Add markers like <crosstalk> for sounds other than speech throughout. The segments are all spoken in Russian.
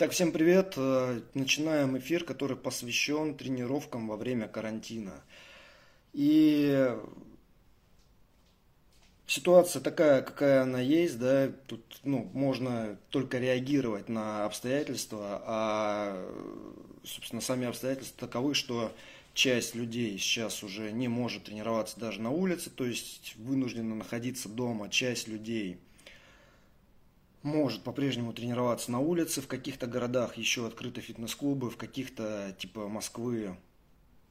Итак, всем привет. Э, начинаем эфир, который посвящен тренировкам во время карантина. И ситуация такая, какая она есть, да, тут ну, можно только реагировать на обстоятельства, а, собственно, сами обстоятельства таковы, что часть людей сейчас уже не может тренироваться даже на улице, то есть вынуждена находиться дома, часть людей – может по-прежнему тренироваться на улице, в каких-то городах еще открыты фитнес-клубы, в каких-то типа Москвы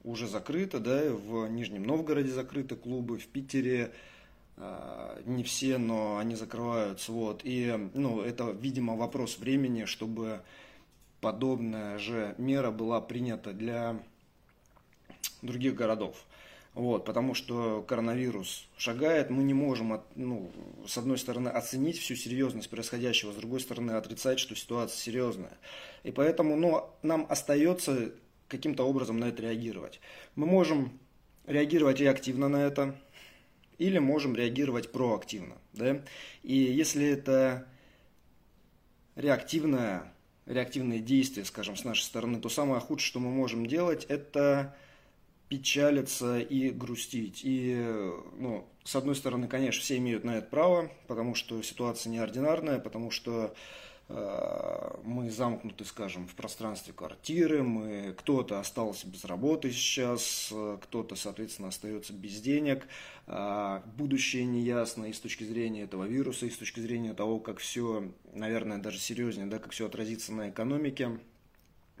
уже закрыто, да, в Нижнем Новгороде закрыты клубы, в Питере э, не все, но они закрываются, вот, и, ну, это, видимо, вопрос времени, чтобы подобная же мера была принята для других городов. Вот, потому что коронавирус шагает, мы не можем, от, ну, с одной стороны, оценить всю серьезность происходящего, с другой стороны, отрицать, что ситуация серьезная. И поэтому ну, нам остается каким-то образом на это реагировать. Мы можем реагировать реактивно на это, или можем реагировать проактивно. Да? И если это реактивное, реактивные действия, скажем, с нашей стороны, то самое худшее, что мы можем делать, это печалиться и грустить. И, ну, с одной стороны, конечно, все имеют на это право, потому что ситуация неординарная, потому что э, мы замкнуты, скажем, в пространстве квартиры, мы, кто-то остался без работы сейчас, кто-то, соответственно, остается без денег, э, будущее неясно и с точки зрения этого вируса, и с точки зрения того, как все, наверное, даже серьезнее, да, как все отразится на экономике.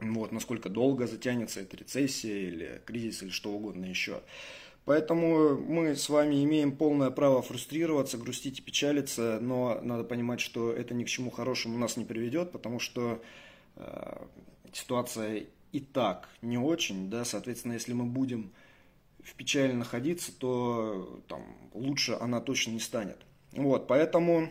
Вот, насколько долго затянется эта рецессия или кризис или что угодно еще. Поэтому мы с вами имеем полное право фрустрироваться, грустить и печалиться, но надо понимать, что это ни к чему хорошему нас не приведет, потому что э, ситуация и так не очень, да, соответственно, если мы будем в печали находиться, то там лучше она точно не станет. Вот, поэтому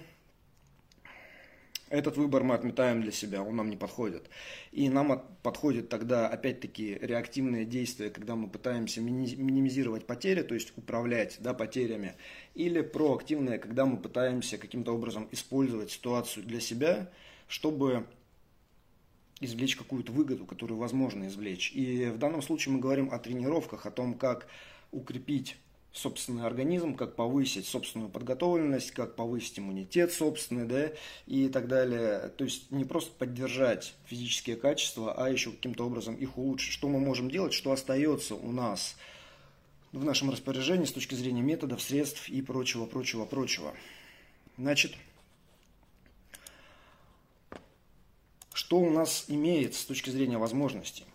этот выбор мы отметаем для себя, он нам не подходит. И нам подходит тогда, опять-таки, реактивные действия, когда мы пытаемся минимизировать потери, то есть управлять да, потерями, или проактивные, когда мы пытаемся каким-то образом использовать ситуацию для себя, чтобы извлечь какую-то выгоду, которую возможно извлечь. И в данном случае мы говорим о тренировках, о том, как укрепить собственный организм, как повысить собственную подготовленность, как повысить иммунитет собственный, да, и так далее. То есть не просто поддержать физические качества, а еще каким-то образом их улучшить. Что мы можем делать, что остается у нас в нашем распоряжении с точки зрения методов, средств и прочего, прочего, прочего. Значит, что у нас имеется с точки зрения возможностей?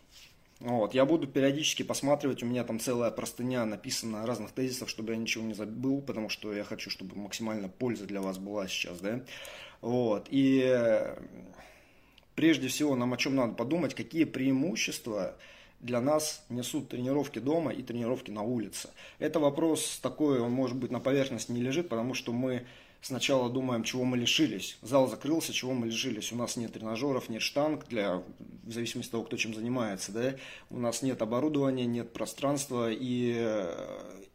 Вот, я буду периодически посматривать, у меня там целая простыня написана разных тезисов, чтобы я ничего не забыл, потому что я хочу, чтобы максимально польза для вас была сейчас, да. Вот, и прежде всего нам о чем надо подумать, какие преимущества для нас несут тренировки дома и тренировки на улице. Это вопрос такой, он может быть на поверхности не лежит, потому что мы сначала думаем, чего мы лишились. Зал закрылся, чего мы лишились. У нас нет тренажеров, нет штанг, для, в зависимости от того, кто чем занимается. Да? У нас нет оборудования, нет пространства, и,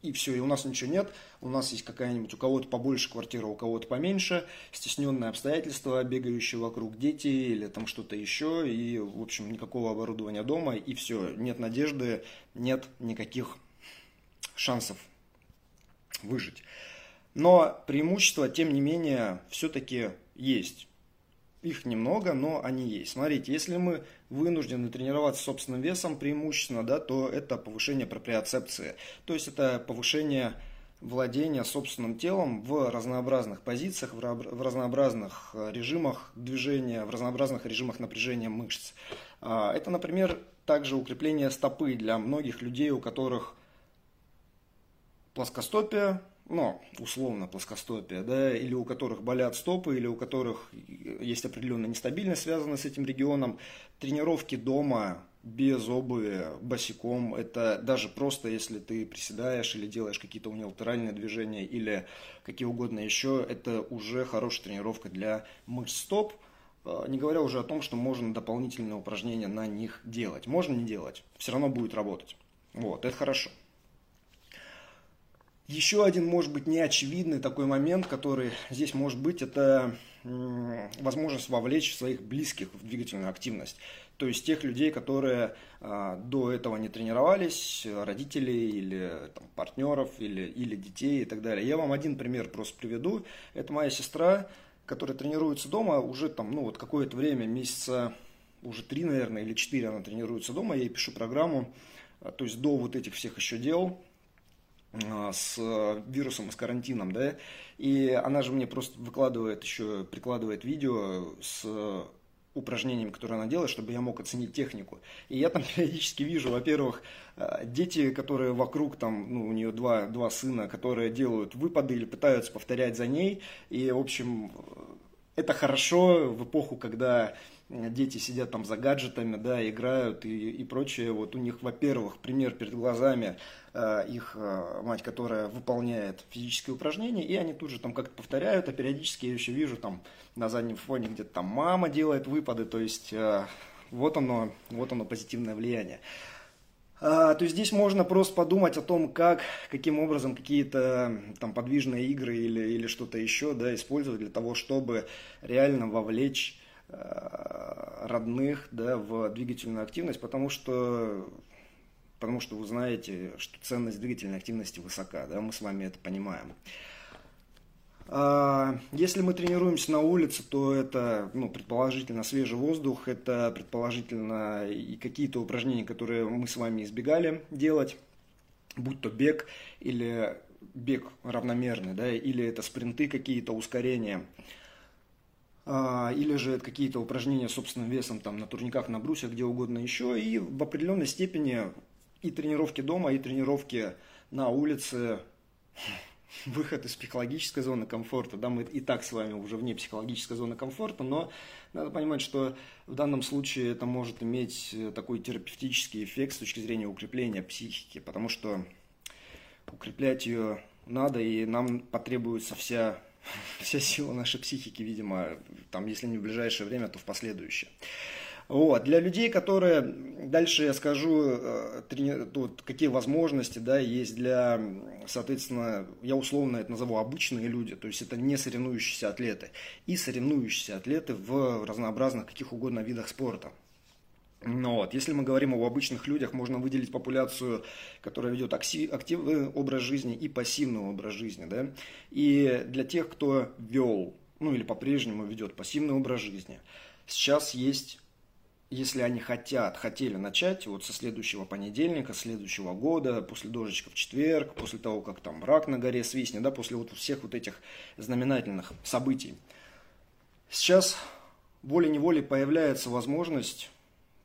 и все, и у нас ничего нет. У нас есть какая-нибудь, у кого-то побольше квартира, у кого-то поменьше, стесненные обстоятельства, бегающие вокруг дети или там что-то еще, и, в общем, никакого оборудования дома, и все, нет надежды, нет никаких шансов выжить. Но преимущества, тем не менее, все-таки есть. Их немного, но они есть. Смотрите, если мы вынуждены тренироваться собственным весом преимущественно, да, то это повышение проприоцепции. То есть это повышение владения собственным телом в разнообразных позициях, в разнообразных э, режимах движения, в разнообразных режимах напряжения мышц. А, это, например, также укрепление стопы для многих людей, у которых плоскостопие, ну, условно плоскостопие, да, или у которых болят стопы, или у которых есть определенная нестабильность, связанная с этим регионом, тренировки дома без обуви, босиком, это даже просто если ты приседаешь или делаешь какие-то униlaterальные движения или какие угодно еще, это уже хорошая тренировка для мышц стоп, а, не говоря уже о том, что можно дополнительные упражнения на них делать. Можно не делать, все равно будет работать. Вот, это хорошо. Еще один, может быть, неочевидный такой момент, который здесь может быть, это возможность вовлечь своих близких в двигательную активность. То есть тех людей, которые а, до этого не тренировались, родителей или там, партнеров, или, или детей и так далее. Я вам один пример просто приведу. Это моя сестра, которая тренируется дома уже там, ну вот какое-то время, месяца уже три, наверное, или четыре она тренируется дома. Я ей пишу программу, а, то есть до вот этих всех еще дел, с вирусом и с карантином, да, и она же мне просто выкладывает еще, прикладывает видео с упражнениями, которые она делает, чтобы я мог оценить технику. И я там <laughs> периодически вижу, во-первых, дети, которые вокруг, там, ну, у нее два, два сына, которые делают выпады или пытаются повторять за ней. И, в общем, это хорошо в эпоху, когда дети сидят там за гаджетами, да, играют и, и прочее. Вот у них, во-первых, пример перед глазами э, их э, мать, которая выполняет физические упражнения, и они тут же там как-то повторяют, а периодически я еще вижу там на заднем фоне где-то там мама делает выпады, то есть э, вот оно, вот оно позитивное влияние. А, то есть здесь можно просто подумать о том, как, каким образом какие-то там подвижные игры или, или что-то еще да, использовать для того, чтобы реально вовлечь Э, родных да, в двигательную активность, потому что, потому что вы знаете, что ценность двигательной активности высока, да, мы с вами это понимаем. А, если мы тренируемся на улице, то это, ну, предположительно, свежий воздух, это, предположительно, и какие-то упражнения, которые мы с вами избегали делать, будь то бег или бег равномерный, да, или это спринты какие-то, ускорения – или же какие-то упражнения собственным весом там, на турниках, на брусьях, где угодно еще. И в определенной степени и тренировки дома, и тренировки на улице, <laughs> выход из психологической зоны комфорта. Да, мы и так с вами уже вне психологической зоны комфорта, но надо понимать, что в данном случае это может иметь такой терапевтический эффект с точки зрения укрепления психики, потому что укреплять ее надо, и нам потребуется вся вся сила нашей психики, видимо, там, если не в ближайшее время, то в последующее. Вот. Для людей, которые, дальше я скажу, э, трени... тут какие возможности да, есть для, соответственно, я условно это назову обычные люди, то есть это не соревнующиеся атлеты, и соревнующиеся атлеты в разнообразных каких угодно видах спорта. Ну вот. Если мы говорим об обычных людях, можно выделить популяцию, которая ведет активный образ жизни и пассивный образ жизни. Да? И для тех, кто вел, ну или по-прежнему ведет пассивный образ жизни, сейчас есть, если они хотят, хотели начать вот со следующего понедельника, следующего года, после дождичка в четверг, после того, как там рак на горе свистнет, да, после вот всех вот этих знаменательных событий. Сейчас волей-неволей появляется возможность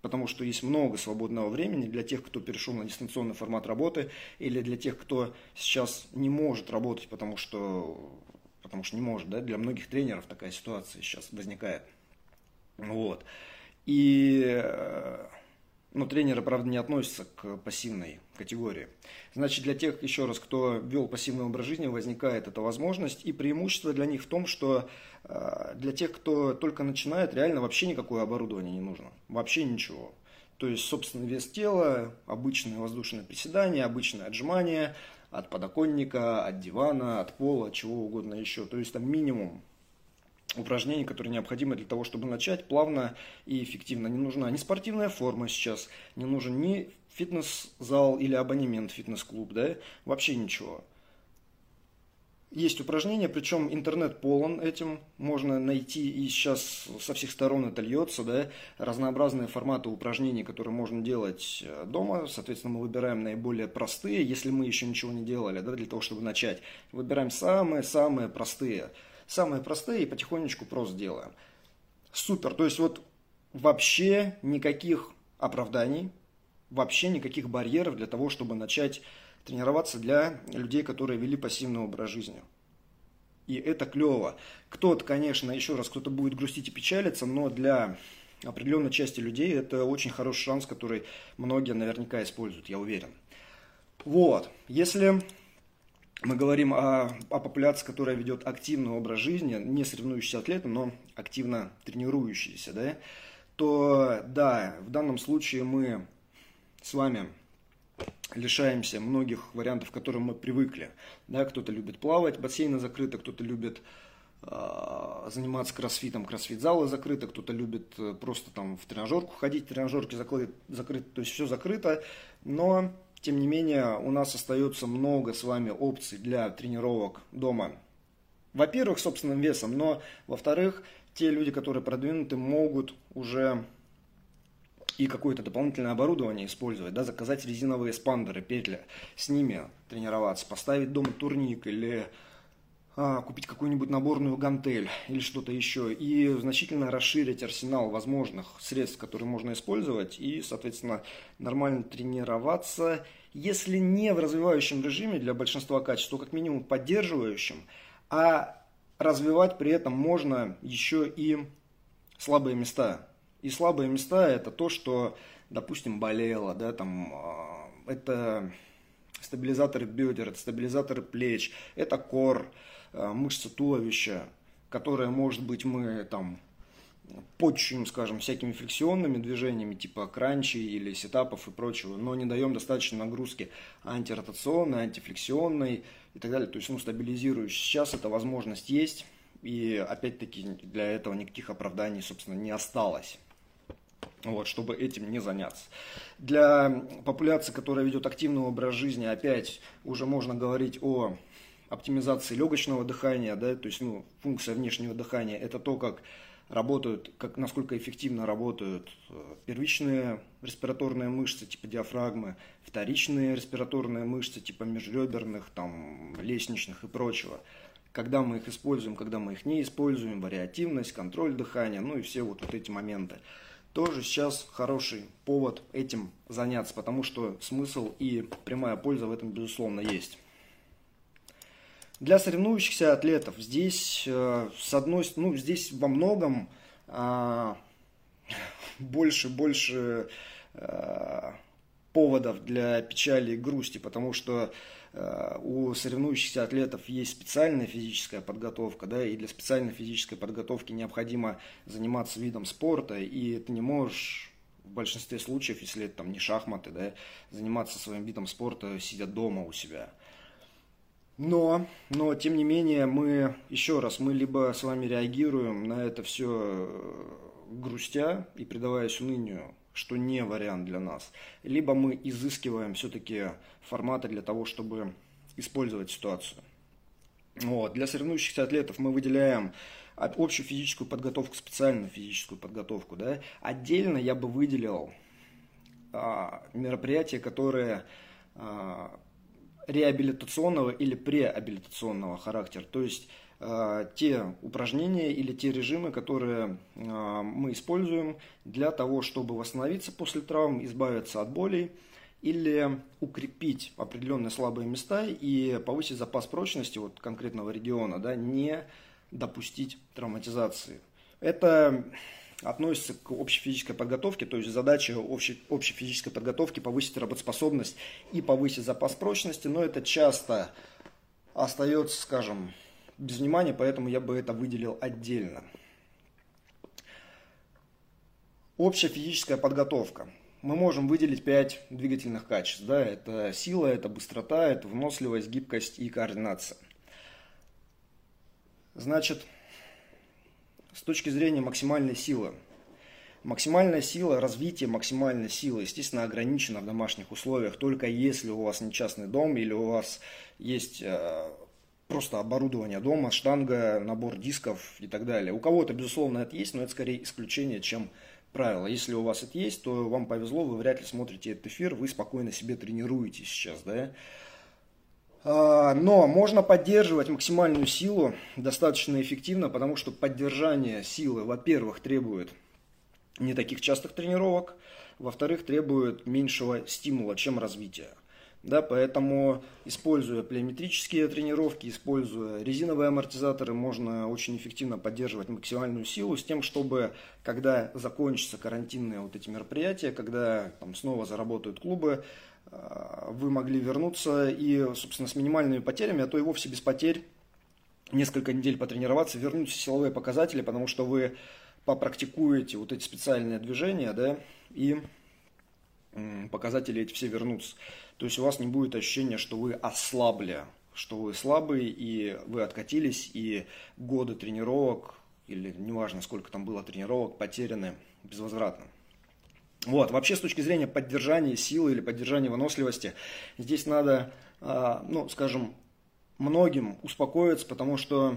потому что есть много свободного времени для тех, кто перешел на дистанционный формат работы, или для тех, кто сейчас не может работать, потому что, потому что не может. Да? Для многих тренеров такая ситуация сейчас возникает. Вот. И э, но тренеры, правда, не относятся к пассивной категории. Значит, для тех, еще раз, кто вел пассивный образ жизни, возникает эта возможность. И преимущество для них в том, что э, для тех, кто только начинает, реально вообще никакое оборудование не нужно. Вообще ничего. То есть собственный вес тела, обычное воздушное приседание, обычное отжимание от подоконника, от дивана, от пола, чего угодно еще. То есть там минимум упражнений, которые необходимы для того, чтобы начать плавно и эффективно. Не нужна ни спортивная форма сейчас, не нужен ни фитнес-зал или абонемент фитнес-клуб, да, вообще ничего. Есть упражнения, причем интернет полон этим, можно найти и сейчас со всех сторон это льется, да, разнообразные форматы упражнений, которые можно делать э, дома, соответственно, мы выбираем наиболее простые, если мы еще ничего не делали, да, для того, чтобы начать, выбираем самые-самые простые – самые простые и потихонечку просто делаем. Супер, то есть вот вообще никаких оправданий, вообще никаких барьеров для того, чтобы начать тренироваться для людей, которые вели пассивный образ жизни. И это клево. Кто-то, конечно, еще раз, кто-то будет грустить и печалиться, но для определенной части людей это очень хороший шанс, который многие наверняка используют, я уверен. Вот, если мы говорим о, о популяции, которая ведет активный образ жизни, не соревнующийся атлеты, но активно тренирующиеся, да, то да, в данном случае мы с вами лишаемся многих вариантов, к которым мы привыкли. Да, кто-то любит плавать, бассейны закрыты, кто-то любит а, заниматься кроссфитом, кроссфит-залы закрыты, кто-то любит э, просто там в тренажерку ходить, тренажерки закрыты, закрыты, то есть все закрыто, но тем не менее у нас остается много с вами опций для тренировок дома. Во-первых, собственным весом, но во-вторых, те люди, которые продвинуты, могут уже и какое-то дополнительное оборудование использовать, да, заказать резиновые спандеры, петли, с ними тренироваться, поставить дома турник или купить какую-нибудь наборную гантель или что-то еще, и значительно расширить арсенал возможных средств, которые можно использовать, и, соответственно, нормально тренироваться, если не в развивающем режиме для большинства качеств, то как минимум поддерживающим, а развивать при этом можно еще и слабые места. И слабые места это то, что, допустим, болело, да, там, а, это стабилизаторы бедер, это стабилизаторы плеч, это кор, мышцы туловища, которые, может быть, мы там подчуем, скажем, всякими флексионными движениями, типа кранчи или сетапов и прочего, но не даем достаточно нагрузки антиротационной, антифлексионной и так далее, то есть ну, стабилизирующей. Сейчас эта возможность есть, и опять-таки для этого никаких оправданий, собственно, не осталось. Вот, чтобы этим не заняться. Для популяции, которая ведет активный образ жизни, опять уже можно говорить о оптимизации легочного дыхания, да, то есть ну, функция внешнего дыхания, это то, как работают, как, насколько эффективно работают э, первичные респираторные мышцы типа диафрагмы, вторичные респираторные мышцы типа межреберных, там, лестничных и прочего. Когда мы их используем, когда мы их не используем, вариативность, контроль дыхания, ну и все вот, вот эти моменты. Тоже сейчас хороший повод этим заняться, потому что смысл и прямая польза в этом, безусловно, есть. Для соревнующихся атлетов здесь, э, с одной ну, здесь во многом а, больше, больше а, поводов для печали и грусти, потому что а, у соревнующихся атлетов есть специальная физическая подготовка, да, и для специальной физической подготовки необходимо заниматься видом спорта, и ты не можешь в большинстве случаев, если это там не шахматы, да, заниматься своим видом спорта, сидя дома у себя. Но, но, тем не менее, мы, еще раз, мы либо с вами реагируем на это все э, грустя и предаваясь унынию, что не вариант для нас, либо мы изыскиваем все-таки форматы для того, чтобы использовать ситуацию. Вот. Для соревнующихся атлетов мы выделяем общую физическую подготовку, специальную физическую подготовку. Да? Отдельно я бы выделил а, мероприятия, которые а, реабилитационного или преабилитационного характера. То есть э, те упражнения или те режимы, которые э, мы используем для того, чтобы восстановиться после травм, избавиться от болей или укрепить определенные слабые места и повысить запас прочности вот конкретного региона, да, не допустить травматизации. Это относится к общей физической подготовке, то есть задача общей, общей физической подготовки повысить работоспособность и повысить запас прочности, но это часто остается, скажем, без внимания, поэтому я бы это выделил отдельно. Общая физическая подготовка. Мы можем выделить 5 двигательных качеств. Да? Это сила, это быстрота, это выносливость, гибкость и координация. Значит, с точки зрения максимальной силы. Максимальная сила, развитие максимальной силы, естественно, ограничено в домашних условиях, только если у вас не частный дом или у вас есть э, просто оборудование дома, штанга, набор дисков и так далее. У кого-то, безусловно, это есть, но это скорее исключение, чем правило. Если у вас это есть, то вам повезло, вы вряд ли смотрите этот эфир, вы спокойно себе тренируете сейчас, да. А, но можно поддерживать максимальную силу достаточно эффективно, потому что поддержание силы, во-первых, требует не таких частых тренировок, во-вторых, требует меньшего стимула, чем развития. Да, поэтому, используя плеометрические тренировки, используя резиновые амортизаторы, можно очень эффективно поддерживать максимальную силу с тем, чтобы, когда закончатся карантинные вот эти мероприятия, когда там снова заработают клубы, вы могли вернуться и, собственно, с минимальными потерями, а то и вовсе без потерь, несколько недель потренироваться, вернуть силовые показатели, потому что вы попрактикуете вот эти специальные движения, да, и показатели эти все вернутся. То есть у вас не будет ощущения, что вы ослабли что вы слабый, и вы откатились, и годы тренировок, или неважно, сколько там было тренировок, потеряны безвозвратно. Вот, вообще с точки зрения поддержания силы или поддержания выносливости, здесь надо, а, ну, скажем, многим успокоиться, потому что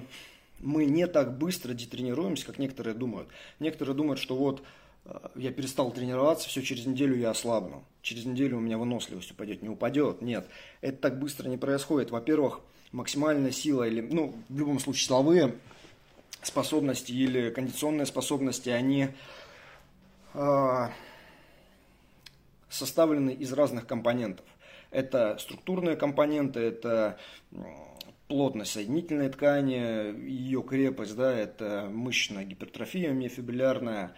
мы не так быстро детренируемся, как некоторые думают. Некоторые думают, что вот а, я перестал тренироваться, все, через неделю я ослабну. Через неделю у меня выносливость упадет. Не упадет, нет. Это так быстро не происходит. Во-первых, максимальная сила или, ну, в любом случае, силовые способности или кондиционные способности, они э, составлены из разных компонентов. Это структурные компоненты, это плотность соединительной ткани, ее крепость, да, это мышечная гипертрофия миофибриллярная,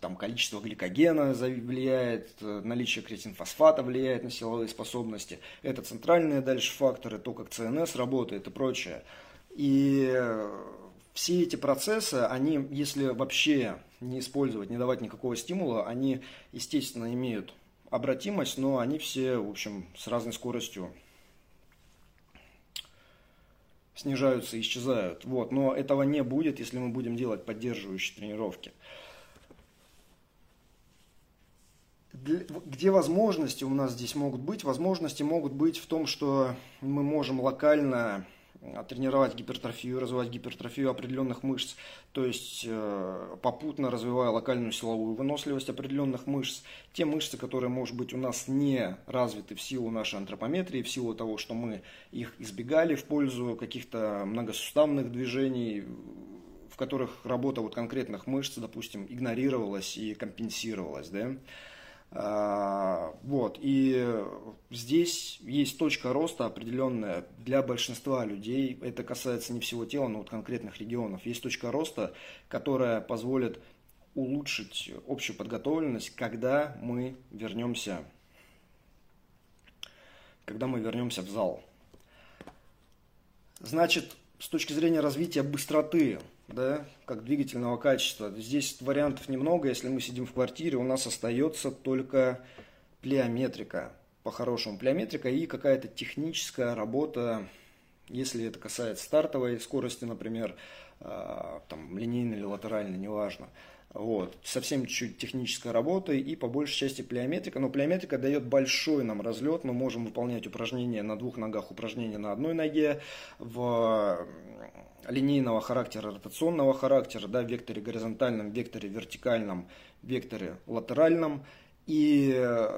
там количество гликогена влияет, наличие кретинфосфата влияет на силовые способности. Это центральные дальше факторы, то, как ЦНС работает и прочее. И все эти процессы, они, если вообще не использовать, не давать никакого стимула, они, естественно, имеют обратимость, но они все, в общем, с разной скоростью снижаются, исчезают. Вот. Но этого не будет, если мы будем делать поддерживающие тренировки. Где возможности у нас здесь могут быть? Возможности могут быть в том, что мы можем локально тренировать гипертрофию, развивать гипертрофию определенных мышц, то есть э, попутно развивая локальную силовую выносливость определенных мышц. Те мышцы, которые, может быть, у нас не развиты в силу нашей антропометрии, в силу того, что мы их избегали в пользу каких-то многосуставных движений, в которых работа вот конкретных мышц, допустим, игнорировалась и компенсировалась, да, а, вот, и здесь есть точка роста определенная для большинства людей. Это касается не всего тела, но вот конкретных регионов. Есть точка роста, которая позволит улучшить общую подготовленность, когда мы вернемся, когда мы вернемся в зал. Значит, с точки зрения развития быстроты, да, как двигательного качества. Здесь вариантов немного. Если мы сидим в квартире, у нас остается только плеометрика, по-хорошему плеометрика и какая-то техническая работа, если это касается стартовой скорости, например, а, там, линейной или латеральной, неважно. Вот. Совсем чуть-чуть технической работы и по большей части плеометрика. Но плеометрика дает большой нам разлет. Мы можем выполнять упражнения на двух ногах, упражнения на одной ноге. В линейного характера, ротационного характера, да, векторе горизонтальном, векторе вертикальном, векторе латеральном. И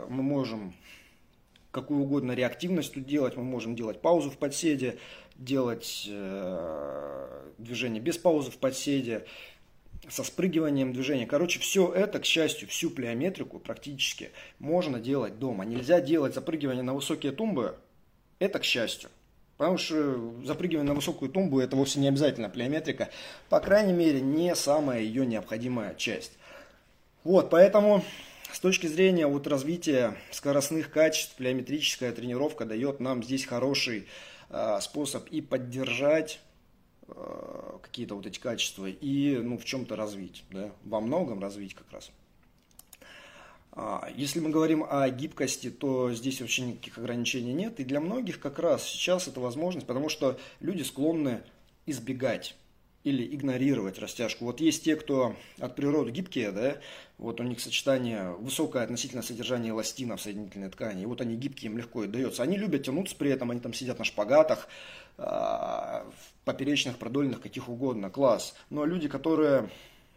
мы можем какую угодно реактивность тут делать. Мы можем делать паузу в подседе, делать э, движение без паузы в подседе, со спрыгиванием движения. Короче, все это, к счастью, всю плеометрику практически можно делать дома. Нельзя делать запрыгивание на высокие тумбы, это к счастью. Потому что запрыгивание на высокую тумбу это вовсе не обязательно плеометрика. По крайней мере, не самая ее необходимая часть. Вот, поэтому с точки зрения вот развития скоростных качеств, плеометрическая тренировка дает нам здесь хороший э, способ и поддержать э, какие-то вот эти качества и ну, в чем-то развить, да, во многом развить как раз. А, если мы говорим о гибкости, то здесь вообще никаких ограничений нет. И для многих как раз сейчас это возможность, потому что люди склонны избегать или игнорировать растяжку. Вот есть те, кто от природы гибкие, да, вот у них сочетание, высокое относительно содержание эластина в соединительной ткани, и вот они гибкие, им легко и дается. Они любят тянуться при этом, они там сидят на шпагатах, а, в поперечных, продольных, каких угодно, класс. Но люди, которые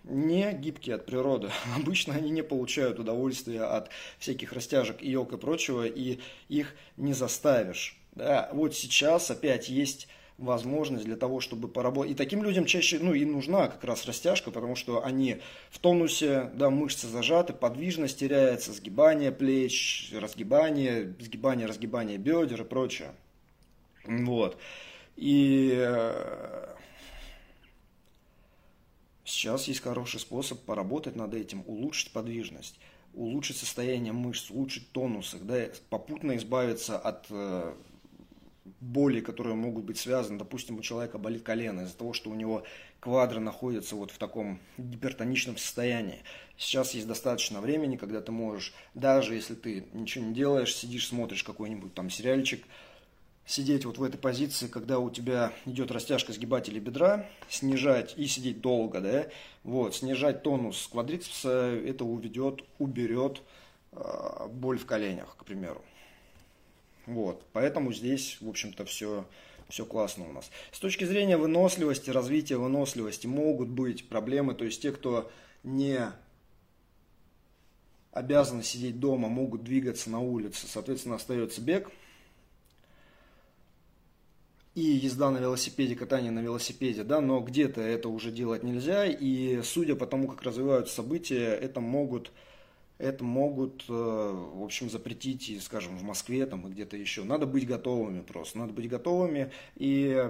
не гибкие от природы. <laughs> Обычно они не получают удовольствия от всяких растяжек и йог и прочего, и их не заставишь. Да, вот сейчас опять есть возможность для того, чтобы поработать. И таким людям чаще, ну, и нужна как раз растяжка, потому что они в тонусе, да, мышцы зажаты, подвижность теряется, сгибание плеч, разгибание, сгибание, разгибание бедер и прочее. Вот. И э, Сейчас есть хороший способ поработать над этим, улучшить подвижность, улучшить состояние мышц, улучшить тонус, да, попутно избавиться от э, боли, которые могут быть связаны. Допустим, у человека болит колено из-за того, что у него квадры находятся вот в таком гипертоничном состоянии. Сейчас есть достаточно времени, когда ты можешь, даже если ты ничего не делаешь, сидишь, смотришь какой-нибудь там сериальчик, сидеть вот в этой позиции, когда у тебя идет растяжка сгибателей бедра, снижать и сидеть долго, да, вот, снижать тонус квадрицепса, это уведет, уберет э, боль в коленях, к примеру. Вот, поэтому здесь, в общем-то, все, все классно у нас. С точки зрения выносливости, развития выносливости могут быть проблемы, то есть те, кто не обязаны сидеть дома, могут двигаться на улице, соответственно, остается бег – и езда на велосипеде, катание на велосипеде, да, но где-то это уже делать нельзя, и судя по тому, как развиваются события, это могут, это могут, э, в общем, запретить, и, скажем, в Москве там и где-то еще. Надо быть готовыми просто, надо быть готовыми, и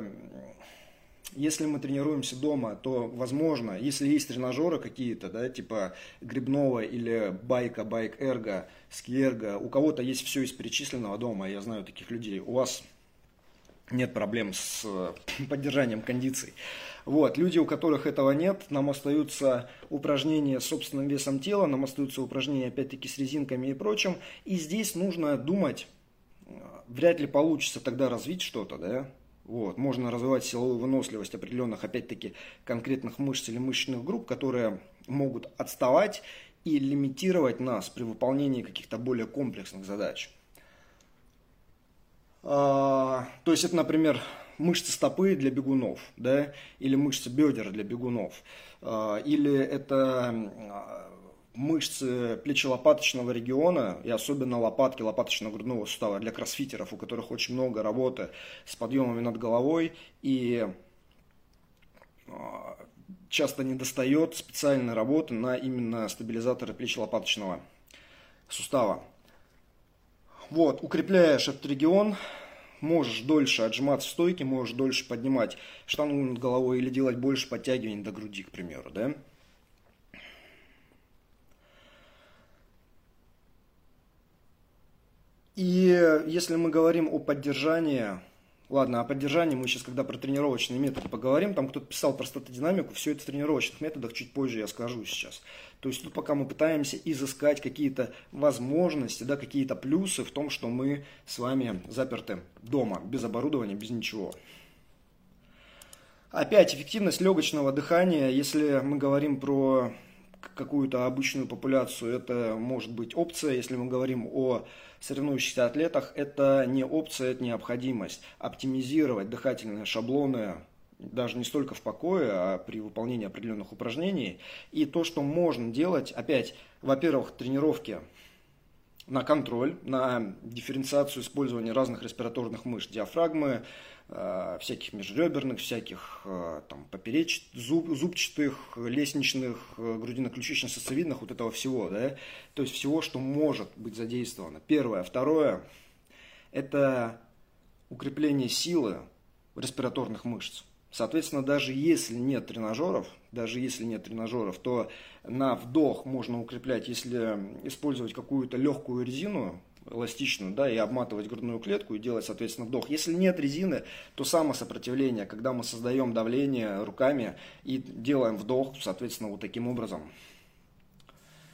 если мы тренируемся дома, то, возможно, если есть тренажеры какие-то, да, типа грибного или байка, байк-эрго, ски-эрго, у кого-то есть все из перечисленного дома, я знаю таких людей, у вас нет проблем с э, <clears throat> поддержанием кондиций. Вот, люди, у которых этого нет, нам остаются упражнения с собственным весом тела, нам остаются упражнения, опять-таки, с резинками и прочим. И здесь нужно думать, э, вряд ли получится тогда развить что-то, да, вот. Можно развивать силовую выносливость определенных, опять-таки, конкретных мышц или мышечных групп, которые могут отставать и лимитировать нас при выполнении каких-то более комплексных задач. А, то есть это, например, мышцы стопы для бегунов, да, или мышцы бедер для бегунов, а, или это а, мышцы плечелопаточного региона и особенно лопатки лопаточно-грудного сустава для кроссфитеров, у которых очень много работы с подъемами над головой и часто не достает специальной работы на именно стабилизаторы плечелопаточного сустава. Вот, укрепляешь этот регион, можешь дольше отжиматься в стойке, можешь дольше поднимать штангу над головой или делать больше подтягиваний до груди, к примеру, да? И если мы говорим о поддержании Ладно, о поддержании мы сейчас, когда про тренировочные методы поговорим, там кто-то писал про статодинамику, все это в тренировочных методах, чуть позже я скажу сейчас. То есть тут пока мы пытаемся изыскать какие-то возможности, да, какие-то плюсы в том, что мы с вами заперты дома, без оборудования, без ничего. Опять эффективность легочного дыхания, если мы говорим про какую-то обычную популяцию, это может быть опция. Если мы говорим о соревнующихся атлетах, это не опция, это необходимость. Оптимизировать дыхательные шаблоны даже не столько в покое, а при выполнении определенных упражнений. И то, что можно делать, опять, во-первых, тренировки на контроль, на дифференциацию использования разных респираторных мышц, диафрагмы, всяких межреберных, всяких э, там попереч, зуб, зубчатых, лестничных, э, грудино-ключично-сосцевидных, вот этого всего, да, то есть всего, что может быть задействовано. Первое. Второе, это укрепление силы респираторных мышц. Соответственно, даже если нет тренажеров, даже если нет тренажеров, то на вдох можно укреплять, если использовать какую-то легкую резину, эластичную, да, и обматывать грудную клетку и делать, соответственно, вдох. Если нет резины, то самосопротивление, когда мы создаем давление руками и делаем вдох, соответственно, вот таким образом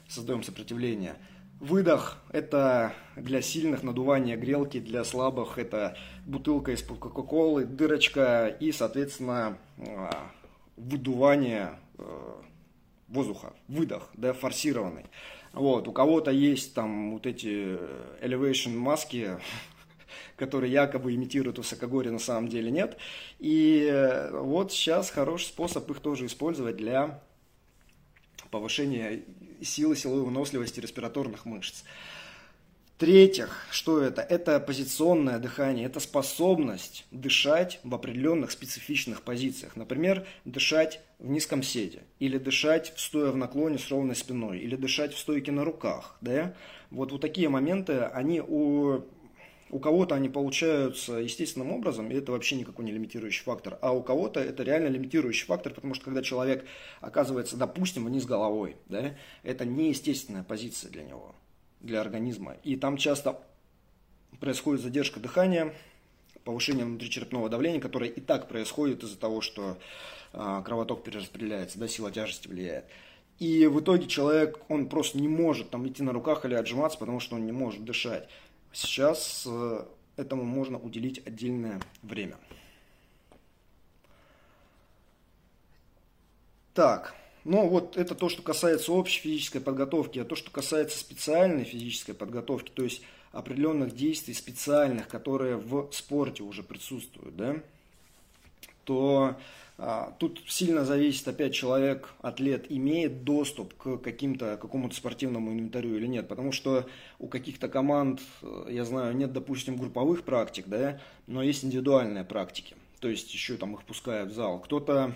создаем сопротивление. Выдох – это для сильных, надувание грелки, для слабых – это бутылка из-под Кока-Колы, дырочка и, соответственно, а, выдувание э, воздуха, выдох, да, форсированный. Вот, у кого-то есть там вот эти elevation маски, <laughs> которые якобы имитируют высокогорье, на самом деле нет. И э, вот сейчас хороший способ их тоже использовать для повышения силы силовой выносливости респираторных мышц. В-третьих, что это? Это позиционное дыхание, это способность дышать в определенных специфичных позициях. Например, дышать в низком седе, или дышать стоя в наклоне с ровной спиной, или дышать в стойке на руках. Да? Вот, вот такие моменты, они у, у кого-то они получаются естественным образом, и это вообще никакой не лимитирующий фактор, а у кого-то это реально лимитирующий фактор, потому что когда человек оказывается, допустим, вниз головой, да, это неестественная позиция для него для организма. И там часто происходит задержка дыхания, повышение внутричерепного давления, которое и так происходит из-за того, что а, кровоток перераспределяется, да, сила тяжести влияет. И в итоге человек, он просто не может там идти на руках или отжиматься, потому что он не может дышать. Сейчас э, этому можно уделить отдельное время. Так, ну вот это то, что касается общей физической подготовки, а то, что касается специальной физической подготовки, то есть определенных действий специальных, которые в спорте уже присутствуют, да, то а, тут сильно зависит, опять человек, атлет, имеет доступ к каким-то, какому-то спортивному инвентарю или нет. Потому что у каких-то команд, э, я знаю, нет, допустим, групповых практик, да, но есть индивидуальные практики. То есть еще там их пускают в зал. Кто-то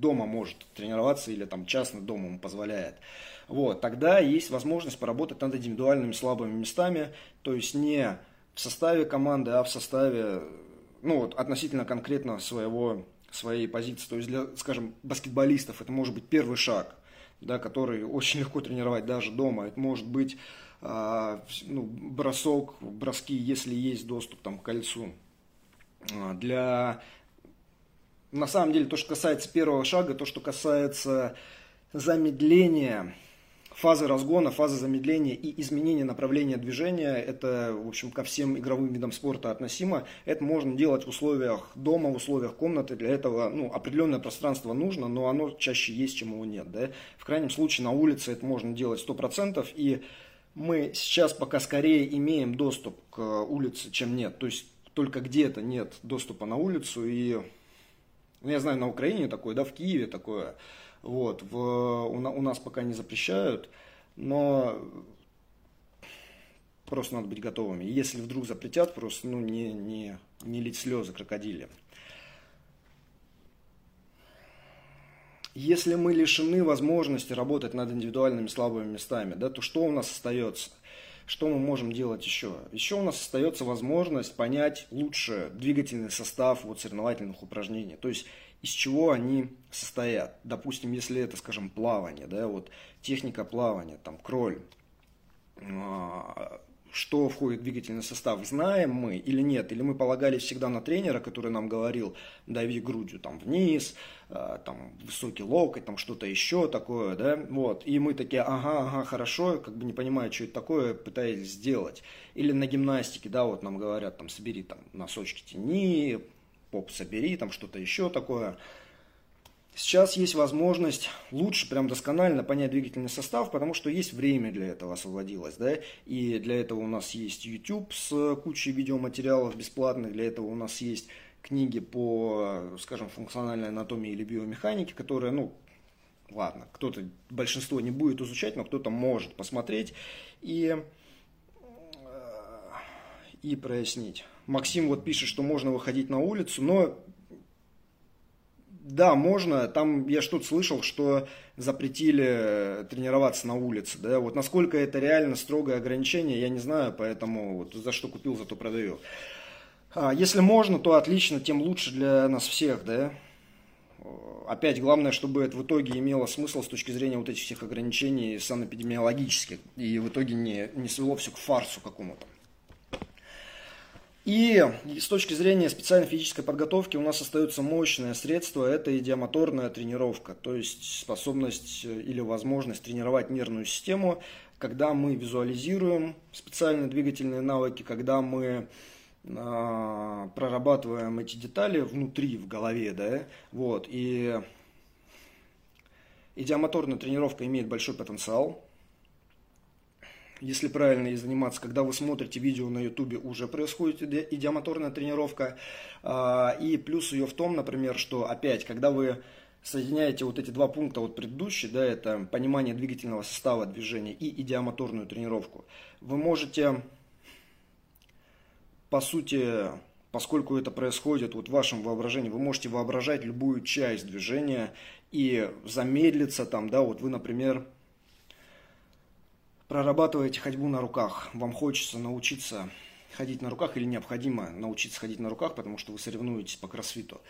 дома может тренироваться или там частно дома ему позволяет. Вот, тогда есть возможность поработать над индивидуальными слабыми местами, то есть не в составе команды, а в составе, ну вот, относительно конкретно своего своей позиции. То есть для, скажем, баскетболистов это может быть первый шаг, да, который очень <laughs> легко тренировать даже дома. Это может быть э, ну, бросок, броски, если есть доступ там, к кольцу. А, для на самом деле, то, что касается первого шага, то, что касается замедления фазы разгона, фазы замедления и изменения направления движения, это, в общем, ко всем игровым видам спорта относимо. Это можно делать в условиях дома, в условиях комнаты. Для этого ну, определенное пространство нужно, но оно чаще есть, чем его нет. Да? В крайнем случае на улице это можно делать 100%. И мы сейчас пока скорее имеем доступ к улице, чем нет. То есть только где-то нет доступа на улицу. И я знаю, на Украине такое, да, в Киеве такое вот, в, у, у нас пока не запрещают, но просто надо быть готовыми. Если вдруг запретят, просто ну, не, не, не лить слезы крокодили. Если мы лишены возможности работать над индивидуальными слабыми местами, да, то что у нас остается? Что мы можем делать еще? Еще у нас остается возможность понять лучше двигательный состав вот, соревновательных упражнений. То есть из чего они состоят. Допустим, если это, скажем, плавание, да, вот техника плавания, там, кроль, а, что входит в двигательный состав, знаем мы или нет, или мы полагались всегда на тренера, который нам говорил, дави грудью там вниз, а, там высокий локоть, там что-то еще такое, да, вот, и мы такие, ага, ага, хорошо, как бы не понимая, что это такое, пытались сделать. Или на гимнастике, да, вот нам говорят, там, собери там носочки тяни, поп собери, там что-то еще такое. Сейчас есть возможность лучше, прям досконально понять двигательный состав, потому что есть время для этого освободилось, да, и для этого у нас есть YouTube с кучей видеоматериалов бесплатных, для этого у нас есть книги по, скажем, функциональной анатомии или биомеханике, которые, ну, ладно, кто-то, большинство не будет изучать, но кто-то может посмотреть и, и прояснить. Максим вот пишет, что можно выходить на улицу, но да, можно. Там я что-то слышал, что запретили тренироваться на улице. Да? Вот насколько это реально строгое ограничение, я не знаю, поэтому вот за что купил, зато продаю. А, если можно, то отлично, тем лучше для нас всех, да. Опять, главное, чтобы это в итоге имело смысл с точки зрения вот этих всех ограничений санэпидемиологических. И в итоге не, не свело все к фарсу какому-то. И с точки зрения специальной физической подготовки у нас остается мощное средство – это идиомоторная тренировка, то есть способность э, или возможность тренировать нервную систему, когда мы визуализируем специальные двигательные навыки, когда мы а, прорабатываем эти детали внутри, в голове, да, вот, и идиомоторная тренировка имеет большой потенциал, если правильно ей заниматься, когда вы смотрите видео на ютубе, уже происходит идиомоторная тренировка. А, и плюс ее в том, например, что опять, когда вы соединяете вот эти два пункта, вот предыдущие, да, это понимание двигательного состава движения и идиомоторную тренировку, вы можете, по сути, поскольку это происходит вот в вашем воображении, вы можете воображать любую часть движения и замедлиться там, да, вот вы, например, прорабатываете ходьбу на руках, вам хочется научиться ходить на руках или необходимо научиться ходить на руках, потому что вы соревнуетесь по кроссфиту.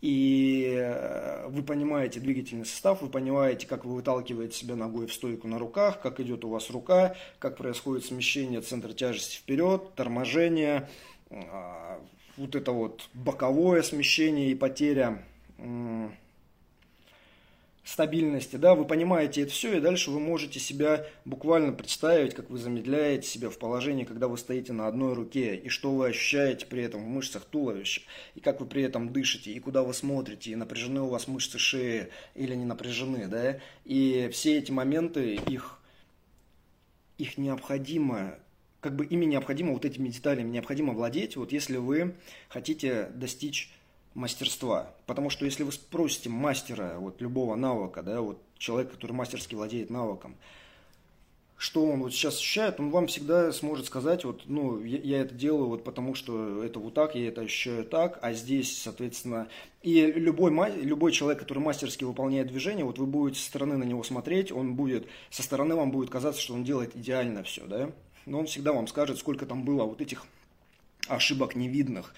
И э, вы понимаете двигательный состав, вы понимаете, как вы выталкиваете себя ногой в стойку на руках, как идет у вас рука, как происходит смещение центра тяжести вперед, торможение, а, вот это вот боковое смещение и потеря стабильности, да, вы понимаете это все, и дальше вы можете себя буквально представить, как вы замедляете себя в положении, когда вы стоите на одной руке, и что вы ощущаете при этом в мышцах туловища, и как вы при этом дышите, и куда вы смотрите, и напряжены у вас мышцы шеи или не напряжены, да, и все эти моменты, их, их необходимо как бы ими необходимо, вот этими деталями необходимо владеть, вот если вы хотите достичь мастерства. Потому что если вы спросите мастера вот любого навыка, да, вот человек, который мастерски владеет навыком, что он вот сейчас ощущает, он вам всегда сможет сказать, вот, ну, я, я это делаю вот потому, что это вот так, я это ощущаю так, а здесь, соответственно, и любой, любой человек, который мастерски выполняет движение, вот вы будете со стороны на него смотреть, он будет, со стороны вам будет казаться, что он делает идеально все, да, но он всегда вам скажет, сколько там было вот этих ошибок невидных,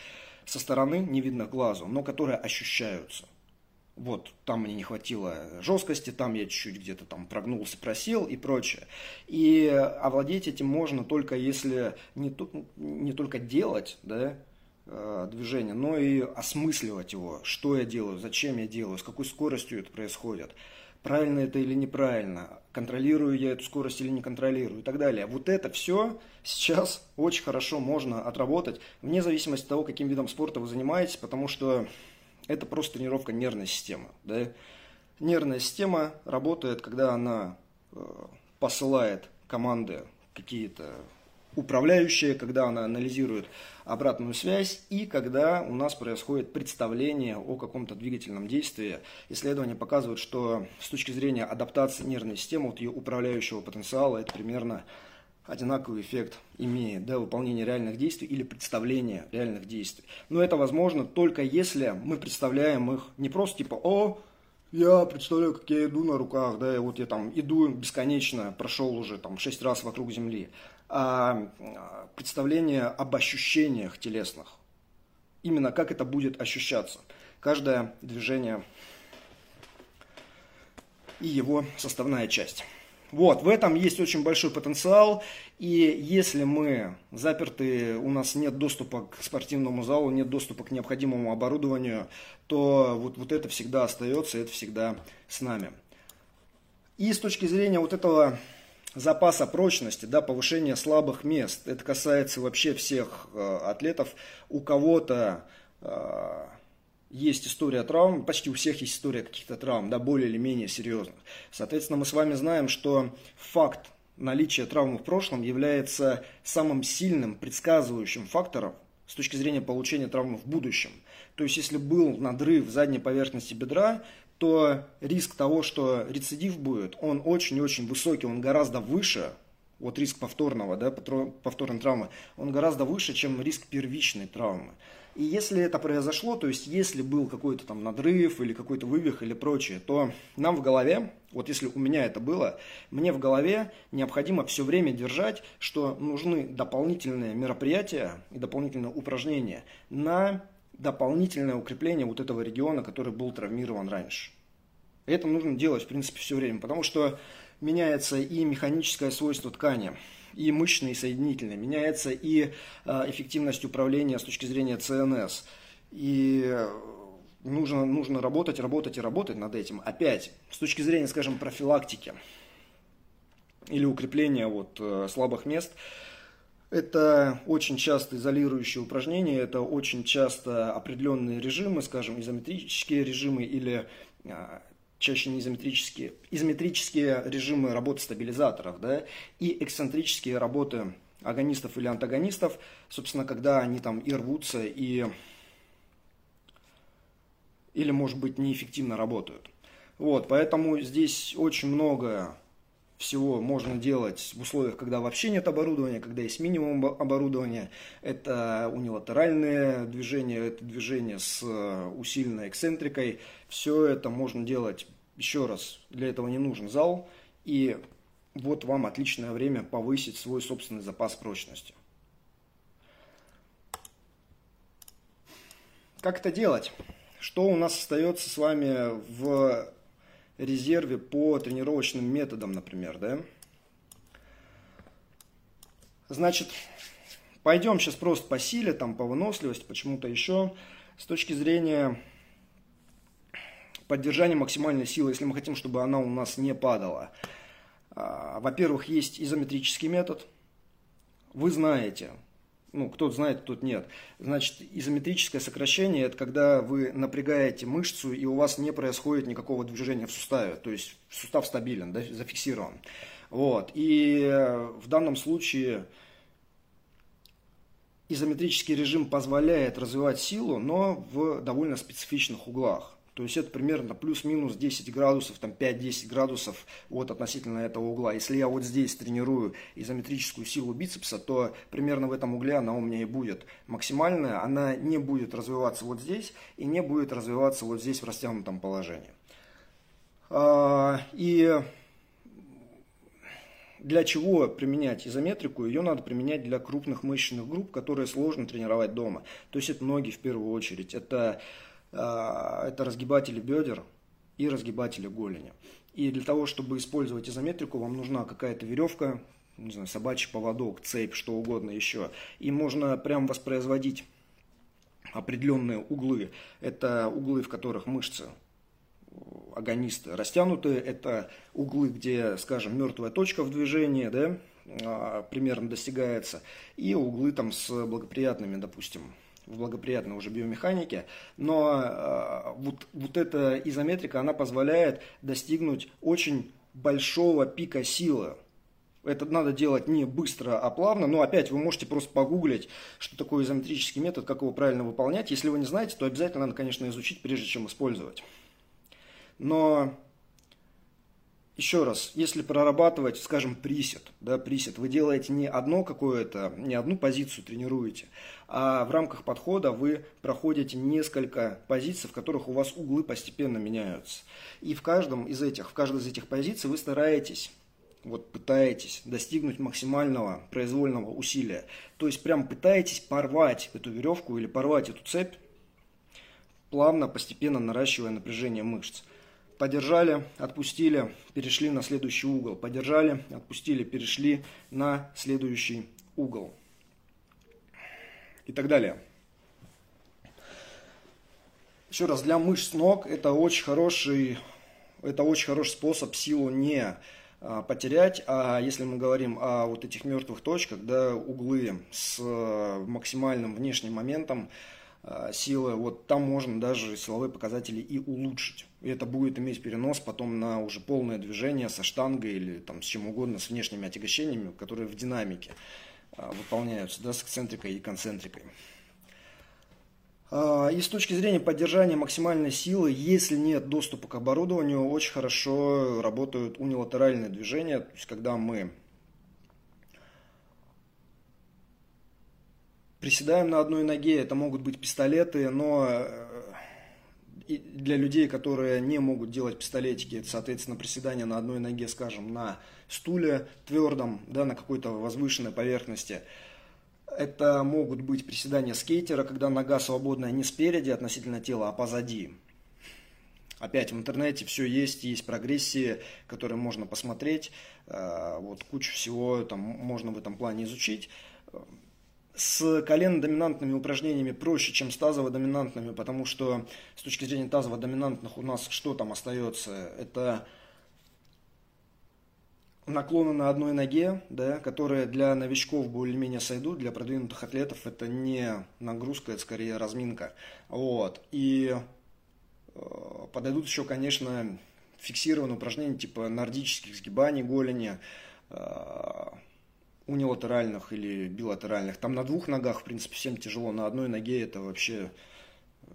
со стороны не видно глазу, но которые ощущаются. Вот, там мне не хватило жесткости, там я чуть-чуть где-то там прогнулся, просел и прочее. И овладеть этим можно только если не, не только делать, да, э, движение, но и осмысливать его, что я делаю, зачем я делаю, с какой скоростью это происходит правильно это или неправильно, контролирую я эту скорость или не контролирую и так далее. Вот это все сейчас очень хорошо можно отработать, вне зависимости от того, каким видом спорта вы занимаетесь, потому что это просто тренировка нервной системы. Да? Нервная система работает, когда она э, посылает команды какие-то управляющая, когда она анализирует обратную связь и когда у нас происходит представление о каком-то двигательном действии. Исследования показывают, что с точки зрения адаптации нервной системы, вот ее управляющего потенциала, это примерно одинаковый эффект имеет, да, выполнение реальных действий или представление реальных действий. Но это возможно только если мы представляем их не просто типа «О, я представляю, как я иду на руках, да, и вот я там иду бесконечно, прошел уже там шесть раз вокруг Земли представление об ощущениях телесных. Именно как это будет ощущаться. Каждое движение и его составная часть. Вот, в этом есть очень большой потенциал, и если мы заперты, у нас нет доступа к спортивному залу, нет доступа к необходимому оборудованию, то вот, вот это всегда остается, это всегда с нами. И с точки зрения вот этого запаса прочности, да, повышения слабых мест. Это касается вообще всех э, атлетов. У кого-то э, есть история травм, почти у всех есть история каких-то травм, да, более или менее серьезных. Соответственно, мы с вами знаем, что факт наличия травмы в прошлом является самым сильным предсказывающим фактором с точки зрения получения травмы в будущем. То есть, если был надрыв задней поверхности бедра, то риск того, что рецидив будет, он очень-очень высокий, он гораздо выше, вот риск повторного, да, повторной травмы, он гораздо выше, чем риск первичной травмы. И если это произошло, то есть если был какой-то там надрыв или какой-то вывих или прочее, то нам в голове, вот если у меня это было, мне в голове необходимо все время держать, что нужны дополнительные мероприятия и дополнительные упражнения на дополнительное укрепление вот этого региона, который был травмирован раньше. Это нужно делать, в принципе, все время, потому что меняется и механическое свойство ткани, и мышечные, и соединительные, меняется и э, эффективность управления с точки зрения ЦНС. И нужно, нужно работать, работать и работать над этим. Опять, с точки зрения, скажем, профилактики или укрепления вот, э, слабых мест – это очень часто изолирующие упражнения, это очень часто определенные режимы, скажем, изометрические режимы или чаще не изометрические, изометрические режимы работы стабилизаторов, да, и эксцентрические работы агонистов или антагонистов, собственно, когда они там и рвутся, и или, может быть, неэффективно работают. Вот, поэтому здесь очень много всего можно делать в условиях, когда вообще нет оборудования, когда есть минимум оборудования. Это унилатеральное движение, это движение с э, усиленной эксцентрикой. Все это можно делать, еще раз, для этого не нужен зал. И вот вам отличное время повысить свой собственный запас прочности. Как это делать? Что у нас остается с вами в резерве по тренировочным методам, например, да? Значит, пойдем сейчас просто по силе, там, по выносливости, почему-то еще. С точки зрения Поддержание максимальной силы, если мы хотим, чтобы она у нас не падала. А, во-первых, есть изометрический метод. Вы знаете, ну, кто-то знает, кто-то нет. Значит, изометрическое сокращение – это когда вы напрягаете мышцу, и у вас не происходит никакого движения в суставе. То есть сустав стабилен, да, зафиксирован. Вот. И э, в данном случае изометрический режим позволяет развивать силу, но в довольно специфичных углах. То есть это примерно плюс-минус 10 градусов, там 5-10 градусов от относительно этого угла. Если я вот здесь тренирую изометрическую силу бицепса, то примерно в этом угле она у меня и будет максимальная. Она не будет развиваться вот здесь и не будет развиваться вот здесь в растянутом положении. А, и для чего применять изометрику? Ее надо применять для крупных мышечных групп, которые сложно тренировать дома. То есть это ноги в первую очередь. Это это разгибатели бедер и разгибатели голени. И для того, чтобы использовать изометрику, вам нужна какая-то веревка, не знаю, собачий поводок, цепь, что угодно еще. И можно прям воспроизводить определенные углы. Это углы, в которых мышцы агонисты растянуты. Это углы, где, скажем, мертвая точка в движении, да, а, примерно достигается. И углы там с благоприятными, допустим, в благоприятной уже биомеханике, но э, вот, вот эта изометрика, она позволяет достигнуть очень большого пика силы. Это надо делать не быстро, а плавно. Но опять вы можете просто погуглить, что такое изометрический метод, как его правильно выполнять. Если вы не знаете, то обязательно надо, конечно, изучить, прежде чем использовать. Но еще раз, если прорабатывать, скажем, присед, да, присед, вы делаете не одно какое-то, не одну позицию тренируете, а в рамках подхода вы проходите несколько позиций, в которых у вас углы постепенно меняются. И в каждом из этих, в каждой из этих позиций вы стараетесь вот пытаетесь достигнуть максимального произвольного усилия. То есть прям пытаетесь порвать эту веревку или порвать эту цепь, плавно, постепенно наращивая напряжение мышц. Подержали, отпустили, перешли на следующий угол. Подержали, отпустили, перешли на следующий угол. И так далее. Еще раз, для мышц ног это очень хороший, это очень хороший способ силу не а, потерять. А если мы говорим о вот этих мертвых точках, да, углы с максимальным внешним моментом, силы, вот там можно даже силовые показатели и улучшить. И это будет иметь перенос потом на уже полное движение со штангой или там с чем угодно, с внешними отягощениями, которые в динамике э, выполняются, да, с эксцентрикой и концентрикой. Э, и с точки зрения поддержания максимальной силы, если нет доступа к оборудованию, очень хорошо работают унилатеральные движения, то есть когда мы приседаем на одной ноге, это могут быть пистолеты, но э, для людей, которые не могут делать пистолетики, это, соответственно, приседание на одной ноге, скажем, на стуле твердом, да, на какой-то возвышенной поверхности. Это могут быть приседания скейтера, когда нога свободная не спереди относительно тела, а позади. Опять в интернете все есть, есть прогрессии, которые можно посмотреть, э, вот кучу всего там можно в этом плане изучить с колено-доминантными упражнениями проще, чем с тазово-доминантными, потому что с точки зрения тазово-доминантных у нас что там остается? Это наклоны на одной ноге, да, которые для новичков более-менее сойдут, для продвинутых атлетов это не нагрузка, это скорее разминка. Вот. И э, подойдут еще, конечно, фиксированные упражнения типа нордических сгибаний голени, э, унилатеральных или билатеральных. Там на двух ногах, в принципе, всем тяжело. На одной ноге это вообще, э,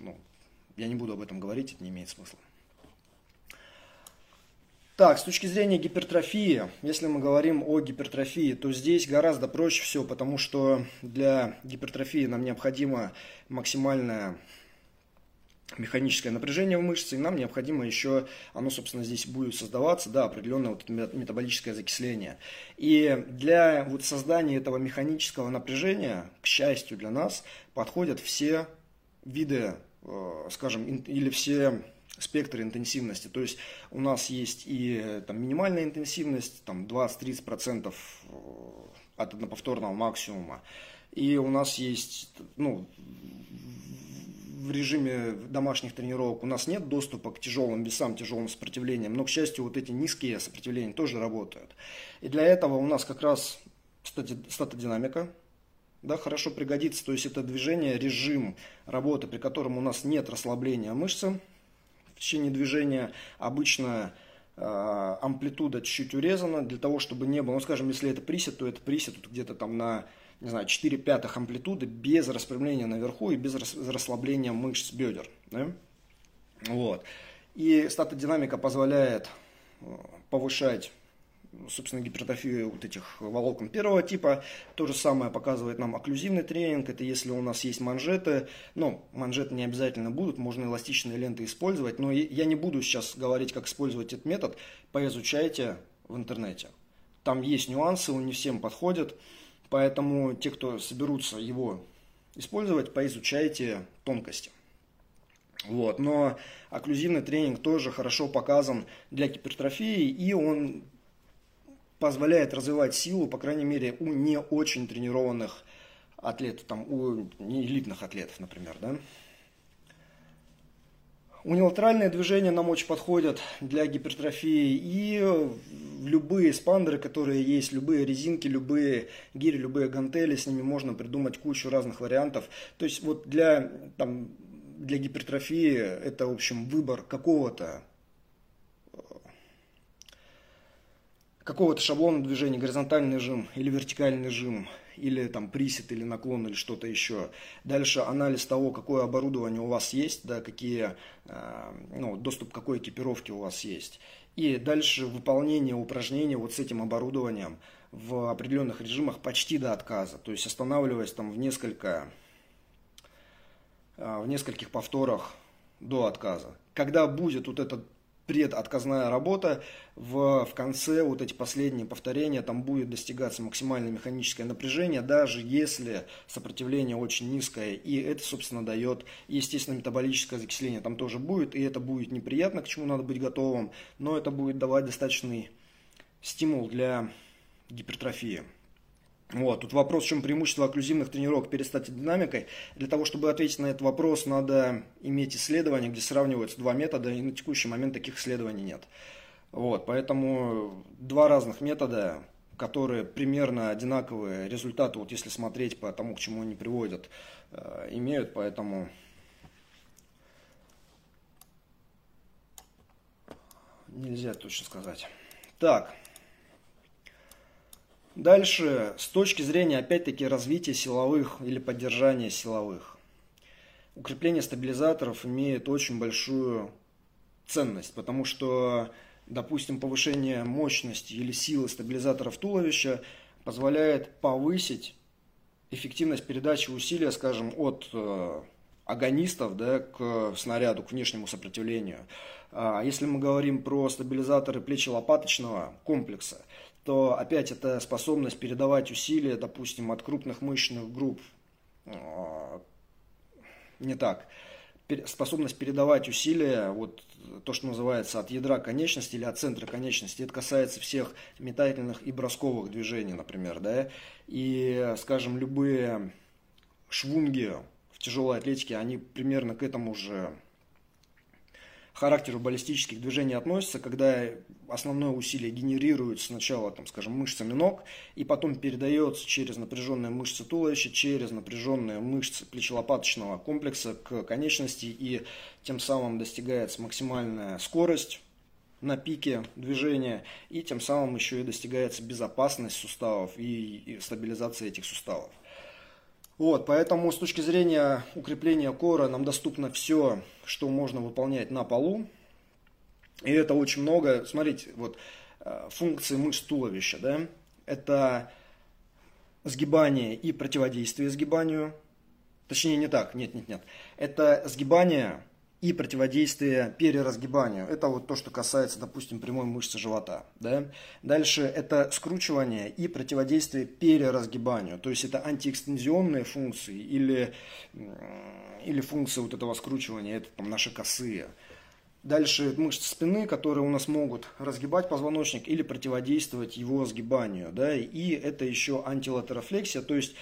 ну, я не буду об этом говорить, это не имеет смысла. Так, с точки зрения гипертрофии, если мы говорим о гипертрофии, то здесь гораздо проще все, потому что для гипертрофии нам необходимо максимальная механическое напряжение в мышце, и нам необходимо еще, оно, собственно, здесь будет создаваться, да, определенное вот метаболическое закисление. И для вот создания этого механического напряжения, к счастью для нас, подходят все виды, э, скажем, или все спектры интенсивности. То есть у нас есть и там, минимальная интенсивность, там 20-30% э, от одноповторного максимума. И у нас есть ну, в режиме домашних тренировок у нас нет доступа к тяжелым весам, тяжелым сопротивлениям, но, к счастью, вот эти низкие сопротивления тоже работают. И для этого у нас как раз статодинамика, да, хорошо пригодится. То есть это движение, режим работы, при котором у нас нет расслабления мышцы в течение движения. Обычно э, амплитуда чуть-чуть урезана для того, чтобы не было, ну скажем, если это присед, то это присед где-то там на не знаю, 4 пятых амплитуды без распрямления наверху и без расслабления мышц бедер. Да? Вот. И статодинамика позволяет э, повышать собственно, гипертрофию вот этих волокон первого типа. То же самое показывает нам окклюзивный тренинг. Это если у нас есть манжеты. Ну, манжеты не обязательно будут, можно эластичные ленты использовать. Но я не буду сейчас говорить, как использовать этот метод. Поизучайте в интернете. Там есть нюансы, он не всем подходит. Поэтому те, кто соберутся его использовать, поизучайте тонкости. Вот. Но окклюзивный тренинг тоже хорошо показан для гипертрофии, и он позволяет развивать силу, по крайней мере, у не очень тренированных атлетов, там, у не элитных атлетов, например, да. Униlaterальные движения нам очень подходят для гипертрофии и любые спандеры, которые есть, любые резинки, любые гири, любые гантели, с ними можно придумать кучу разных вариантов. То есть вот для, там, для гипертрофии это, в общем, выбор какого-то какого-то шаблона движения, горизонтальный жим или вертикальный жим, или там присед, или наклон, или что-то еще. Дальше анализ того, какое оборудование у вас есть, да, какие, э, ну, доступ к какой экипировке у вас есть. И дальше выполнение упражнений вот с этим оборудованием в определенных режимах почти до отказа. То есть останавливаясь там в несколько, э, в нескольких повторах до отказа. Когда будет вот этот предотказная работа, в, в конце вот эти последние повторения, там будет достигаться максимальное механическое напряжение, даже если сопротивление очень низкое, и это, собственно, дает, естественно, метаболическое закисление там тоже будет, и это будет неприятно, к чему надо быть готовым, но это будет давать достаточный стимул для гипертрофии. Вот, тут вопрос, в чем преимущество окклюзивных тренировок перед статидинамикой. Для того, чтобы ответить на этот вопрос, надо иметь исследования, где сравниваются два метода, и на текущий момент таких исследований нет. Вот, поэтому два разных метода, которые примерно одинаковые результаты, вот если смотреть по тому, к чему они приводят, э, имеют, поэтому нельзя точно сказать. Так, Дальше, с точки зрения, опять-таки, развития силовых или поддержания силовых. Укрепление стабилизаторов имеет очень большую ценность, потому что, допустим, повышение мощности или силы стабилизаторов туловища позволяет повысить эффективность передачи усилия, скажем, от э, агонистов да, к снаряду, к внешнему сопротивлению. А если мы говорим про стабилизаторы плечи-лопаточного комплекса, то опять это способность передавать усилия, допустим, от крупных мышечных групп. А, не так. Способность передавать усилия, вот то, что называется от ядра конечности или от центра конечности, это касается всех метательных и бросковых движений, например, да, и, скажем, любые швунги в тяжелой атлетике, они примерно к этому же характеру баллистических движений относится, когда основное усилие генерируется сначала, там, скажем, мышцами ног, и потом передается через напряженные мышцы туловища, через напряженные мышцы плечелопаточного комплекса к конечности, и тем самым достигается максимальная скорость на пике движения, и тем самым еще и достигается безопасность суставов и, стабилизация этих суставов. Вот, поэтому с точки зрения укрепления кора нам доступно все, что можно выполнять на полу. И это очень много. Смотрите, вот э, функции мышц туловища, да, это сгибание и противодействие сгибанию. Точнее, не так, нет, нет, нет. Это сгибание и противодействие переразгибанию. Это вот то, что касается, допустим, прямой мышцы живота. Да? Дальше это скручивание и противодействие переразгибанию. То есть это антиэкстензионные функции или, или функции вот этого скручивания, это там наши косые. Дальше мышцы спины, которые у нас могут разгибать позвоночник или противодействовать его сгибанию. Да? И это еще антилатерофлексия, то есть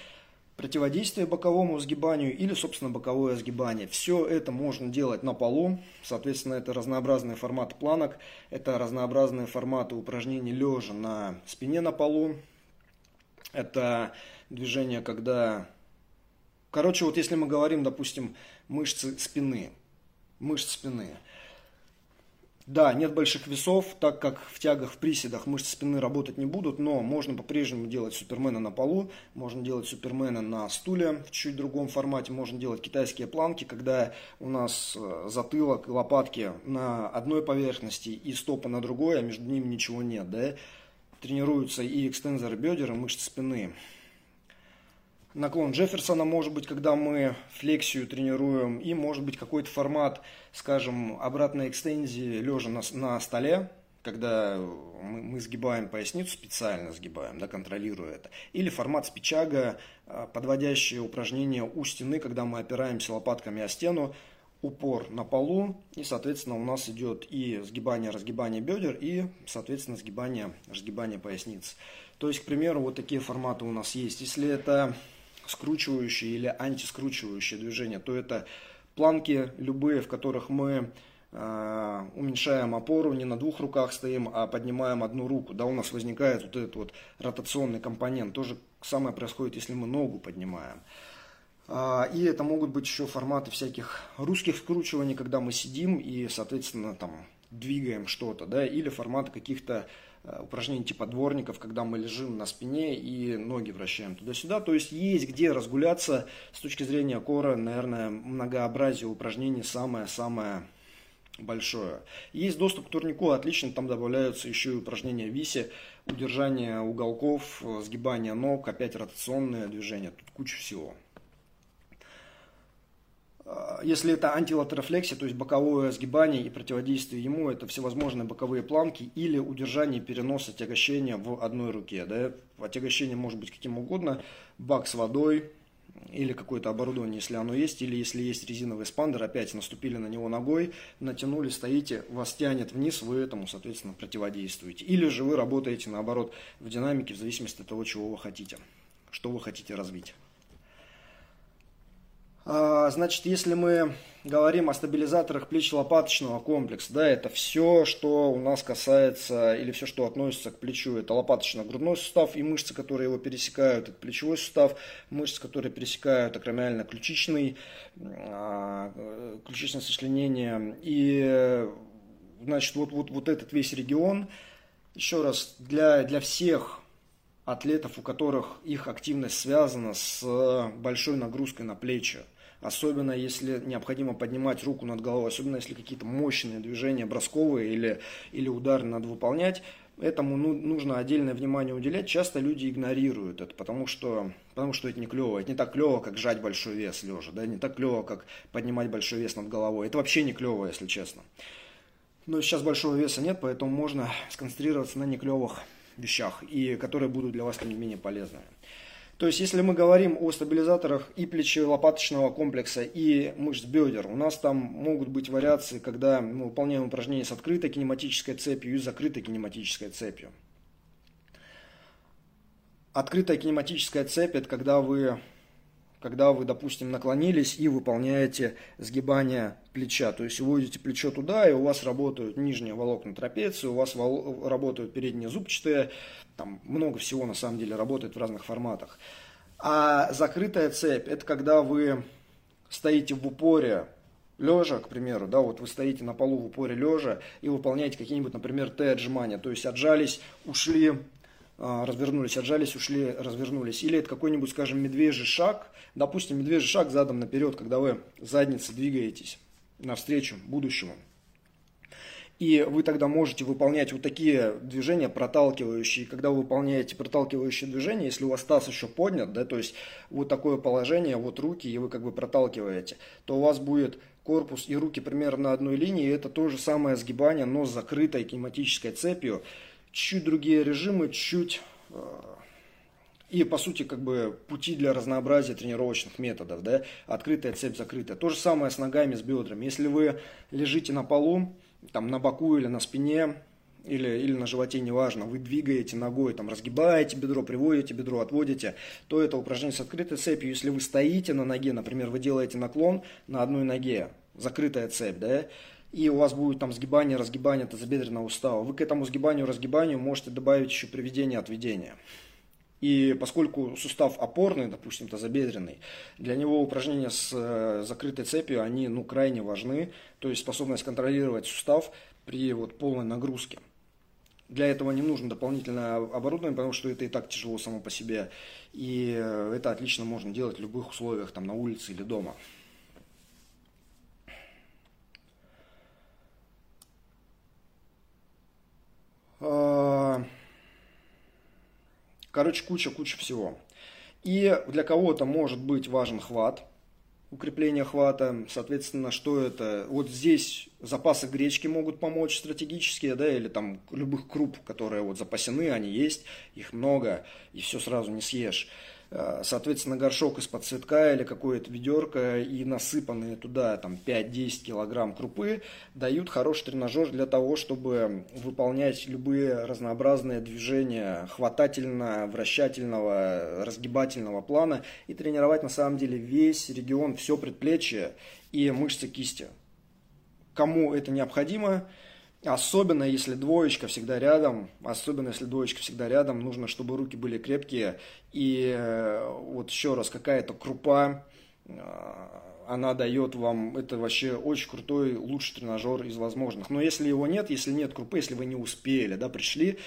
противодействие боковому сгибанию или, собственно, боковое сгибание. Все это можно делать на полу. Соответственно, это разнообразные форматы планок, это разнообразные форматы упражнений лежа на спине на полу. Это движение, когда... Короче, вот если мы говорим, допустим, мышцы спины, мышцы спины – да, нет больших весов, так как в тягах, в приседах мышцы спины работать не будут, но можно по-прежнему делать супермена на полу, можно делать супермена на стуле в чуть другом формате, можно делать китайские планки, когда у нас э, затылок и лопатки на одной поверхности и стопа на другой, а между ними ничего нет, да, тренируются и экстензоры бедер, и мышцы спины наклон Джефферсона может быть, когда мы флексию тренируем, и может быть какой-то формат, скажем, обратной экстензии лежа на, на столе, когда мы, мы сгибаем поясницу, специально сгибаем, да, контролируя это. Или формат спичага, а, подводящие упражнения у стены, когда мы опираемся лопатками о стену, упор на полу, и, соответственно, у нас идет и сгибание, разгибание бедер, и, соответственно, сгибание, разгибание поясниц. То есть, к примеру, вот такие форматы у нас есть. Если это скручивающие или антискручивающие движения, то это планки любые, в которых мы э, уменьшаем опору, не на двух руках стоим, а поднимаем одну руку. Да, у нас возникает вот этот вот ротационный компонент. То же самое происходит, если мы ногу поднимаем. А, и это могут быть еще форматы всяких русских скручиваний, когда мы сидим и, соответственно, там двигаем что-то, да, или форматы каких-то упражнений типа дворников, когда мы лежим на спине и ноги вращаем туда-сюда. То есть есть где разгуляться с точки зрения кора, наверное, многообразие упражнений самое-самое большое. Есть доступ к турнику, отлично, там добавляются еще и упражнения виси, удержание уголков, сгибание ног, опять ротационные движения, тут куча всего. А, если это антилатерофлексия, то есть боковое сгибание и противодействие ему, это всевозможные боковые планки или удержание переноса отягощения в одной руке. Да? Отягощение может быть каким угодно, бак с водой или какое-то оборудование, если оно есть, или если есть резиновый спандер, опять наступили на него ногой, натянули, стоите, вас тянет вниз, вы этому, соответственно, противодействуете. Или же вы работаете, наоборот, в динамике в зависимости от того, чего вы хотите, что вы хотите развить. А, значит, если мы говорим о стабилизаторах плечо-лопаточного комплекса, да, это все, что у нас касается, или все, что относится к плечу, это лопаточно-грудной сустав и мышцы, которые его пересекают, это плечевой сустав, мышцы, которые пересекают акромиально-ключичный, а, ключичное сочленение, и, значит, вот, вот, вот этот весь регион, еще раз, для, для всех атлетов, у которых их активность связана с большой нагрузкой на плечи, особенно если необходимо поднимать руку над головой, особенно если какие-то мощные движения бросковые или, или удары надо выполнять, этому ну, нужно отдельное внимание уделять. Часто люди игнорируют это, потому что, потому что это не клево. Это не так клево, как жать большой вес лежа, да? не так клево, как поднимать большой вес над головой. Это вообще не клево, если честно. Но сейчас большого веса нет, поэтому можно сконцентрироваться на неклевых вещах, и которые будут для вас, тем не менее, полезными. То есть, если мы говорим о стабилизаторах и плечево-лопаточного комплекса, и мышц бедер, у нас там могут быть вариации, когда мы выполняем упражнения с открытой кинематической цепью и закрытой кинематической цепью. Открытая кинематическая цепь – это когда вы, когда вы, допустим, наклонились и выполняете сгибание плеча. То есть, уводите плечо туда, и у вас работают нижние волокна трапеции, у вас работают передние зубчатые там много всего на самом деле работает в разных форматах. А закрытая цепь – это когда вы стоите в упоре лежа, к примеру, да, вот вы стоите на полу в упоре лежа и выполняете какие-нибудь, например, Т-отжимания, то есть отжались, ушли, развернулись, отжались, ушли, развернулись. Или это какой-нибудь, скажем, медвежий шаг, допустим, медвежий шаг задом наперед, когда вы задницей двигаетесь навстречу будущему. И вы тогда можете выполнять вот такие движения проталкивающие. Когда вы выполняете проталкивающие движения, если у вас таз еще поднят, да, то есть вот такое положение, вот руки, и вы как бы проталкиваете, то у вас будет корпус и руки примерно на одной линии. И это то же самое сгибание, но с закрытой кинематической цепью. Чуть другие режимы, чуть э, и, по сути, как бы пути для разнообразия тренировочных методов, да, открытая цепь, закрытая. То же самое с ногами, с бедрами. Если вы лежите на полу, там на боку или на спине, или, или на животе, неважно, вы двигаете ногой, там, разгибаете бедро, приводите бедро, отводите, то это упражнение с открытой цепью. Если вы стоите на ноге, например, вы делаете наклон на одной ноге, закрытая цепь, да, и у вас будет там сгибание, разгибание тазобедренного сустава. Вы к этому сгибанию, разгибанию можете добавить еще приведение, отведение. И поскольку сустав опорный, допустим, тазобедренный, для него упражнения с э, закрытой цепью, они ну, крайне важны. То есть способность контролировать сустав при вот, полной нагрузке. Для этого не нужно дополнительное оборудование, потому что это и так тяжело само по себе. И э, это отлично можно делать в любых условиях, там на улице или дома. Короче, куча-куча всего. И для кого-то может быть важен хват, укрепление хвата. Соответственно, что это? Вот здесь запасы гречки могут помочь стратегические, да, или там любых круп, которые вот запасены, они есть, их много, и все сразу не съешь. Э, соответственно, горшок из-под цветка или какое-то ведерко и насыпанные туда там 5-10 килограмм крупы дают хороший тренажер для того, чтобы выполнять любые разнообразные движения хватательно, вращательного, разгибательного плана и тренировать на самом деле весь регион, все предплечье и мышцы кисти. Кому это необходимо, Особенно если двоечка всегда рядом, особенно если двоечка всегда рядом, нужно, чтобы руки были крепкие. И э, вот еще раз, какая-то крупа, э, она дает вам, это вообще очень крутой, лучший тренажер из возможных. Но если его нет, если нет крупы, если вы не успели, да, пришли,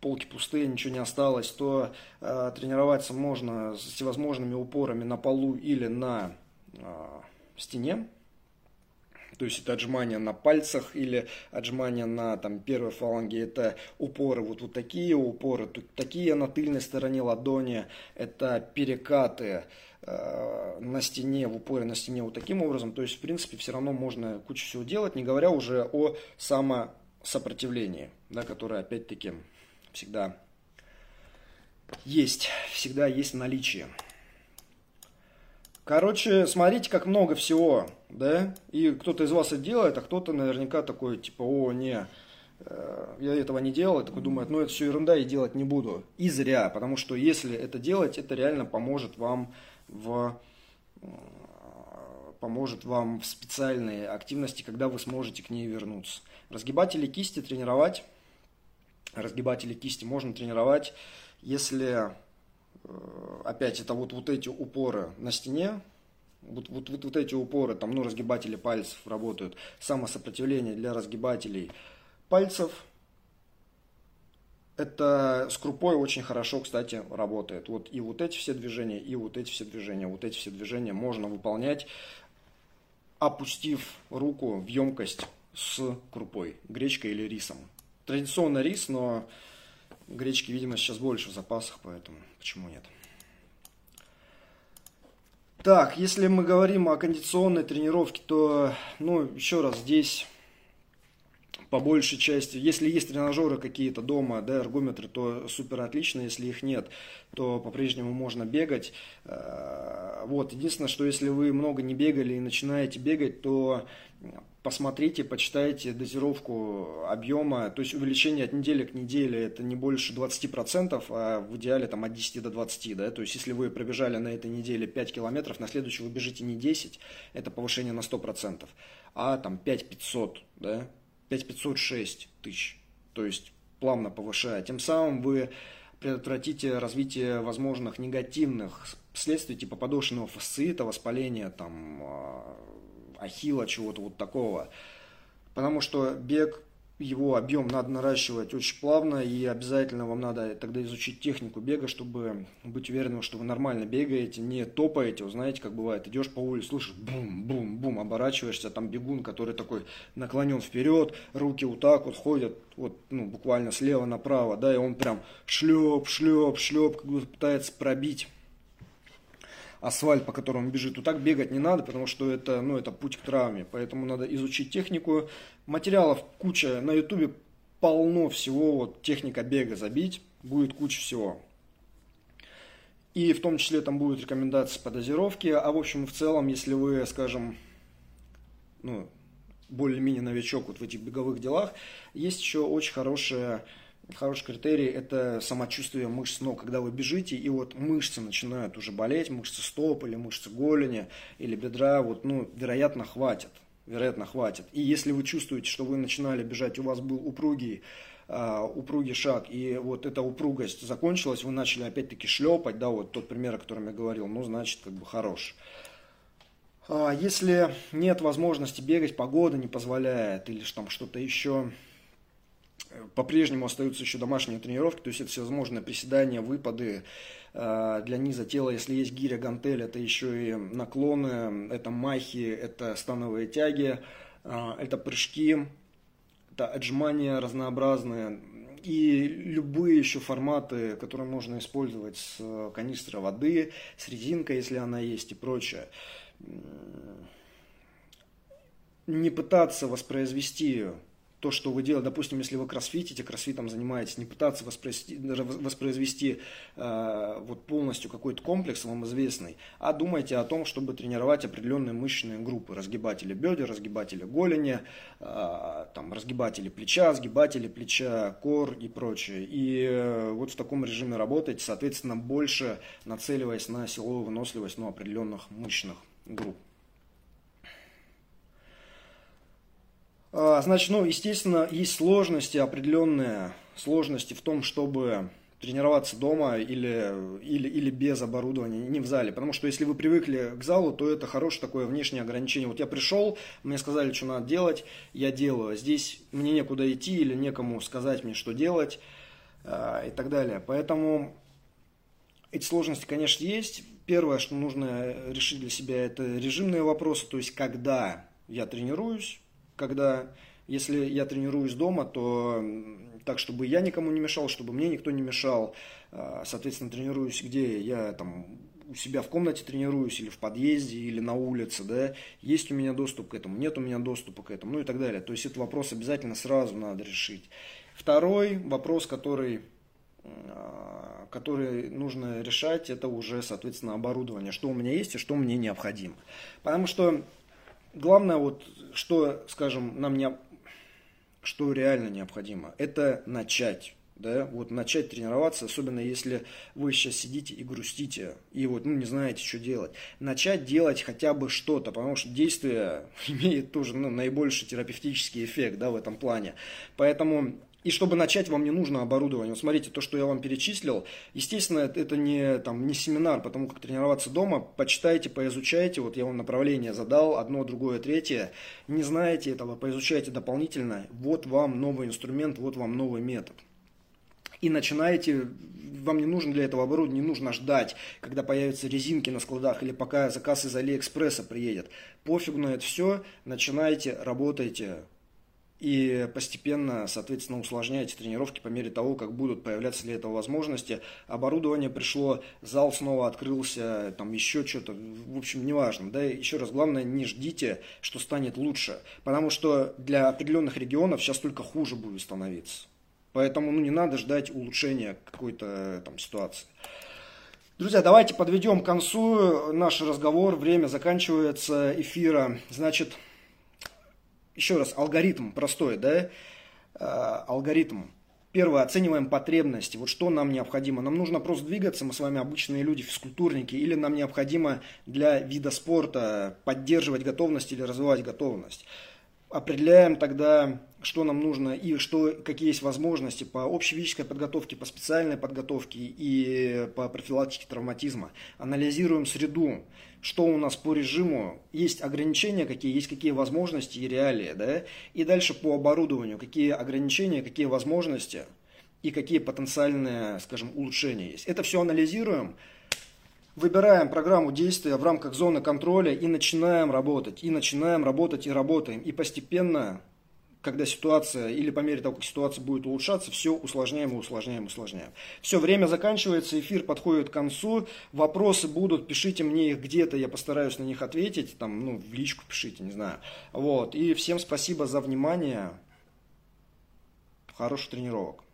полки пустые, ничего не осталось, то э, тренироваться можно с всевозможными упорами на полу или на э, стене. То есть это отжимания на пальцах или отжимания на там, первой фаланге. Это упоры вот, вот такие упоры, тут такие на тыльной стороне ладони. Это перекаты э, на стене, в упоре на стене вот таким образом. То есть, в принципе, все равно можно кучу всего делать, не говоря уже о самосопротивлении, да, которое опять-таки всегда есть, всегда есть наличие. Короче, смотрите, как много всего, да? И кто-то из вас это делает, а кто-то наверняка такой, типа, о, не, э, я этого не делал, и такой думает, ну это все ерунда, и делать не буду. И зря, потому что если это делать, это реально поможет вам в э, поможет вам в специальной активности, когда вы сможете к ней вернуться. Разгибатели кисти тренировать, разгибатели кисти можно тренировать, если Э, опять это вот, вот эти упоры на стене, вот, вот, вот, вот эти упоры, там, ну, разгибатели пальцев работают, самосопротивление для разгибателей пальцев, это с крупой очень хорошо, кстати, работает. Вот и вот эти все движения, и вот эти все движения, вот эти все движения можно выполнять, опустив руку в емкость с крупой, гречкой или рисом. Традиционно рис, но Гречки, видимо, сейчас больше в запасах, поэтому почему нет? Так, если мы говорим о кондиционной тренировке, то, ну, еще раз, здесь по большей части, если есть тренажеры какие-то дома, да, эргометры, то супер отлично, если их нет, то по-прежнему можно бегать. Э, вот, единственное, что если вы много не бегали и начинаете бегать, то посмотрите, почитайте дозировку объема, то есть увеличение от недели к неделе это не больше 20%, а в идеале там от 10 до 20, да, то есть если вы пробежали на этой неделе 5 километров, на следующую вы бежите не 10, это повышение на 100%, а там 5500, да, 5506 тысяч, то есть плавно повышая, тем самым вы предотвратите развитие возможных негативных следствий типа подошвенного фасциита, воспаления там а, ахилла, чего-то вот такого. Потому что бег, его объем надо наращивать очень плавно, и обязательно вам надо тогда изучить технику бега, чтобы быть уверенным, что вы нормально бегаете, не топаете. Вы знаете, как бывает, идешь по улице, слышишь, бум-бум-бум, оборачиваешься, там бегун, который такой наклонен вперед, руки вот так вот ходят, вот, ну, буквально слева направо, да, и он прям шлеп, шлеп, шлеп, как бы пытается пробить асфальт, по которому бежит, то так бегать не надо, потому что это, ну, это путь к травме. Поэтому надо изучить технику. Материалов куча на ютубе полно всего, вот техника бега забить, будет куча всего. И в том числе там будут рекомендации по дозировке. А в общем, в целом, если вы, скажем, ну, более-менее новичок вот в этих беговых делах, есть еще очень хорошая хороший критерий – это самочувствие мышц ног. Когда вы бежите, и вот мышцы начинают уже болеть, мышцы стоп или мышцы голени или бедра, вот, ну, вероятно, хватит. Вероятно, хватит. И если вы чувствуете, что вы начинали бежать, у вас был упругий, uh, упругий шаг, и вот эта упругость закончилась, вы начали опять-таки шлепать, да, вот тот пример, о котором я говорил, ну, значит, как бы хорош. Uh, если нет возможности бегать, погода не позволяет, или там что-то еще, по-прежнему остаются еще домашние тренировки, то есть это всевозможные приседания, выпады э, для низа тела, если есть гиря, гантель, это еще и наклоны, это махи, это становые тяги, э, это прыжки, это отжимания разнообразные, и любые еще форматы, которые можно использовать с канистры воды, с резинкой, если она есть и прочее. Не пытаться воспроизвести то, что вы делаете, допустим, если вы кроссфитите, кроссфитом занимаетесь, не пытаться воспроизвести, воспроизвести э, вот полностью какой-то комплекс вам известный, а думайте о том, чтобы тренировать определенные мышечные группы, разгибатели бедер, разгибатели голени, э, там, разгибатели плеча, сгибатели плеча, кор и прочее. И э, вот в таком режиме работать, соответственно, больше нацеливаясь на силовую выносливость ну, определенных мышечных групп. Значит, ну, естественно, есть сложности определенные, сложности в том, чтобы тренироваться дома или, или, или без оборудования, не в зале. Потому что если вы привыкли к залу, то это хорошее такое внешнее ограничение. Вот я пришел, мне сказали, что надо делать, я делаю. Здесь мне некуда идти или некому сказать мне, что делать э, и так далее. Поэтому эти сложности, конечно, есть. Первое, что нужно решить для себя, это режимные вопросы, то есть когда я тренируюсь, когда, если я тренируюсь дома, то так, чтобы я никому не мешал, чтобы мне никто не мешал. А, соответственно, тренируюсь где я там у себя в комнате тренируюсь, или в подъезде, или на улице, да, есть у меня доступ к этому, нет у меня доступа к этому, ну и так далее. То есть этот вопрос обязательно сразу надо решить. Второй вопрос, который, а, который нужно решать, это уже, соответственно, оборудование, что у меня есть и что мне необходимо. Потому что главное, вот, что, скажем, нам не, что реально необходимо, это начать. Да, вот начать тренироваться, особенно если вы сейчас сидите и грустите, и вот, ну, не знаете, что делать. Начать делать хотя бы что-то, потому что действие <laughs> имеет тоже, ну, наибольший терапевтический эффект, да, в этом плане. Поэтому и чтобы начать, вам не нужно оборудование. Вот смотрите, то, что я вам перечислил, естественно, это не, там, не семинар, потому как тренироваться дома. Почитайте, поизучайте. Вот я вам направление задал, одно, другое, третье. Не знаете этого, поизучайте дополнительно. Вот вам новый инструмент, вот вам новый метод. И начинаете, вам не нужно для этого оборудования, не нужно ждать, когда появятся резинки на складах или пока заказ из Алиэкспресса приедет. Пофигу на это все, начинайте, работайте, и постепенно, соответственно, усложняете тренировки по мере того, как будут появляться для этого возможности. Оборудование пришло, зал снова открылся, там еще что-то, в общем, неважно. Да? Еще раз, главное, не ждите, что станет лучше, потому что для определенных регионов сейчас только хуже будет становиться. Поэтому ну, не надо ждать улучшения какой-то там ситуации. Друзья, давайте подведем к концу наш разговор. Время заканчивается эфира. Значит, еще раз, алгоритм простой, да, а, алгоритм. Первое, оцениваем потребности. Вот что нам необходимо. Нам нужно просто двигаться, мы с вами обычные люди, физкультурники, или нам необходимо для вида спорта поддерживать готовность или развивать готовность. Определяем тогда, что нам нужно и что, какие есть возможности по общей физической подготовке, по специальной подготовке и по профилактике травматизма. Анализируем среду что у нас по режиму, есть ограничения какие, есть какие возможности и реалии, да, и дальше по оборудованию, какие ограничения, какие возможности и какие потенциальные, скажем, улучшения есть. Это все анализируем, выбираем программу действия в рамках зоны контроля и начинаем работать, и начинаем работать, и работаем, и постепенно когда ситуация, или по мере того, как ситуация будет улучшаться, все усложняем и усложняем, усложняем. Все, время заканчивается, эфир подходит к концу, вопросы будут, пишите мне их где-то, я постараюсь на них ответить, там, ну, в личку пишите, не знаю. Вот, и всем спасибо за внимание, хороших тренировок.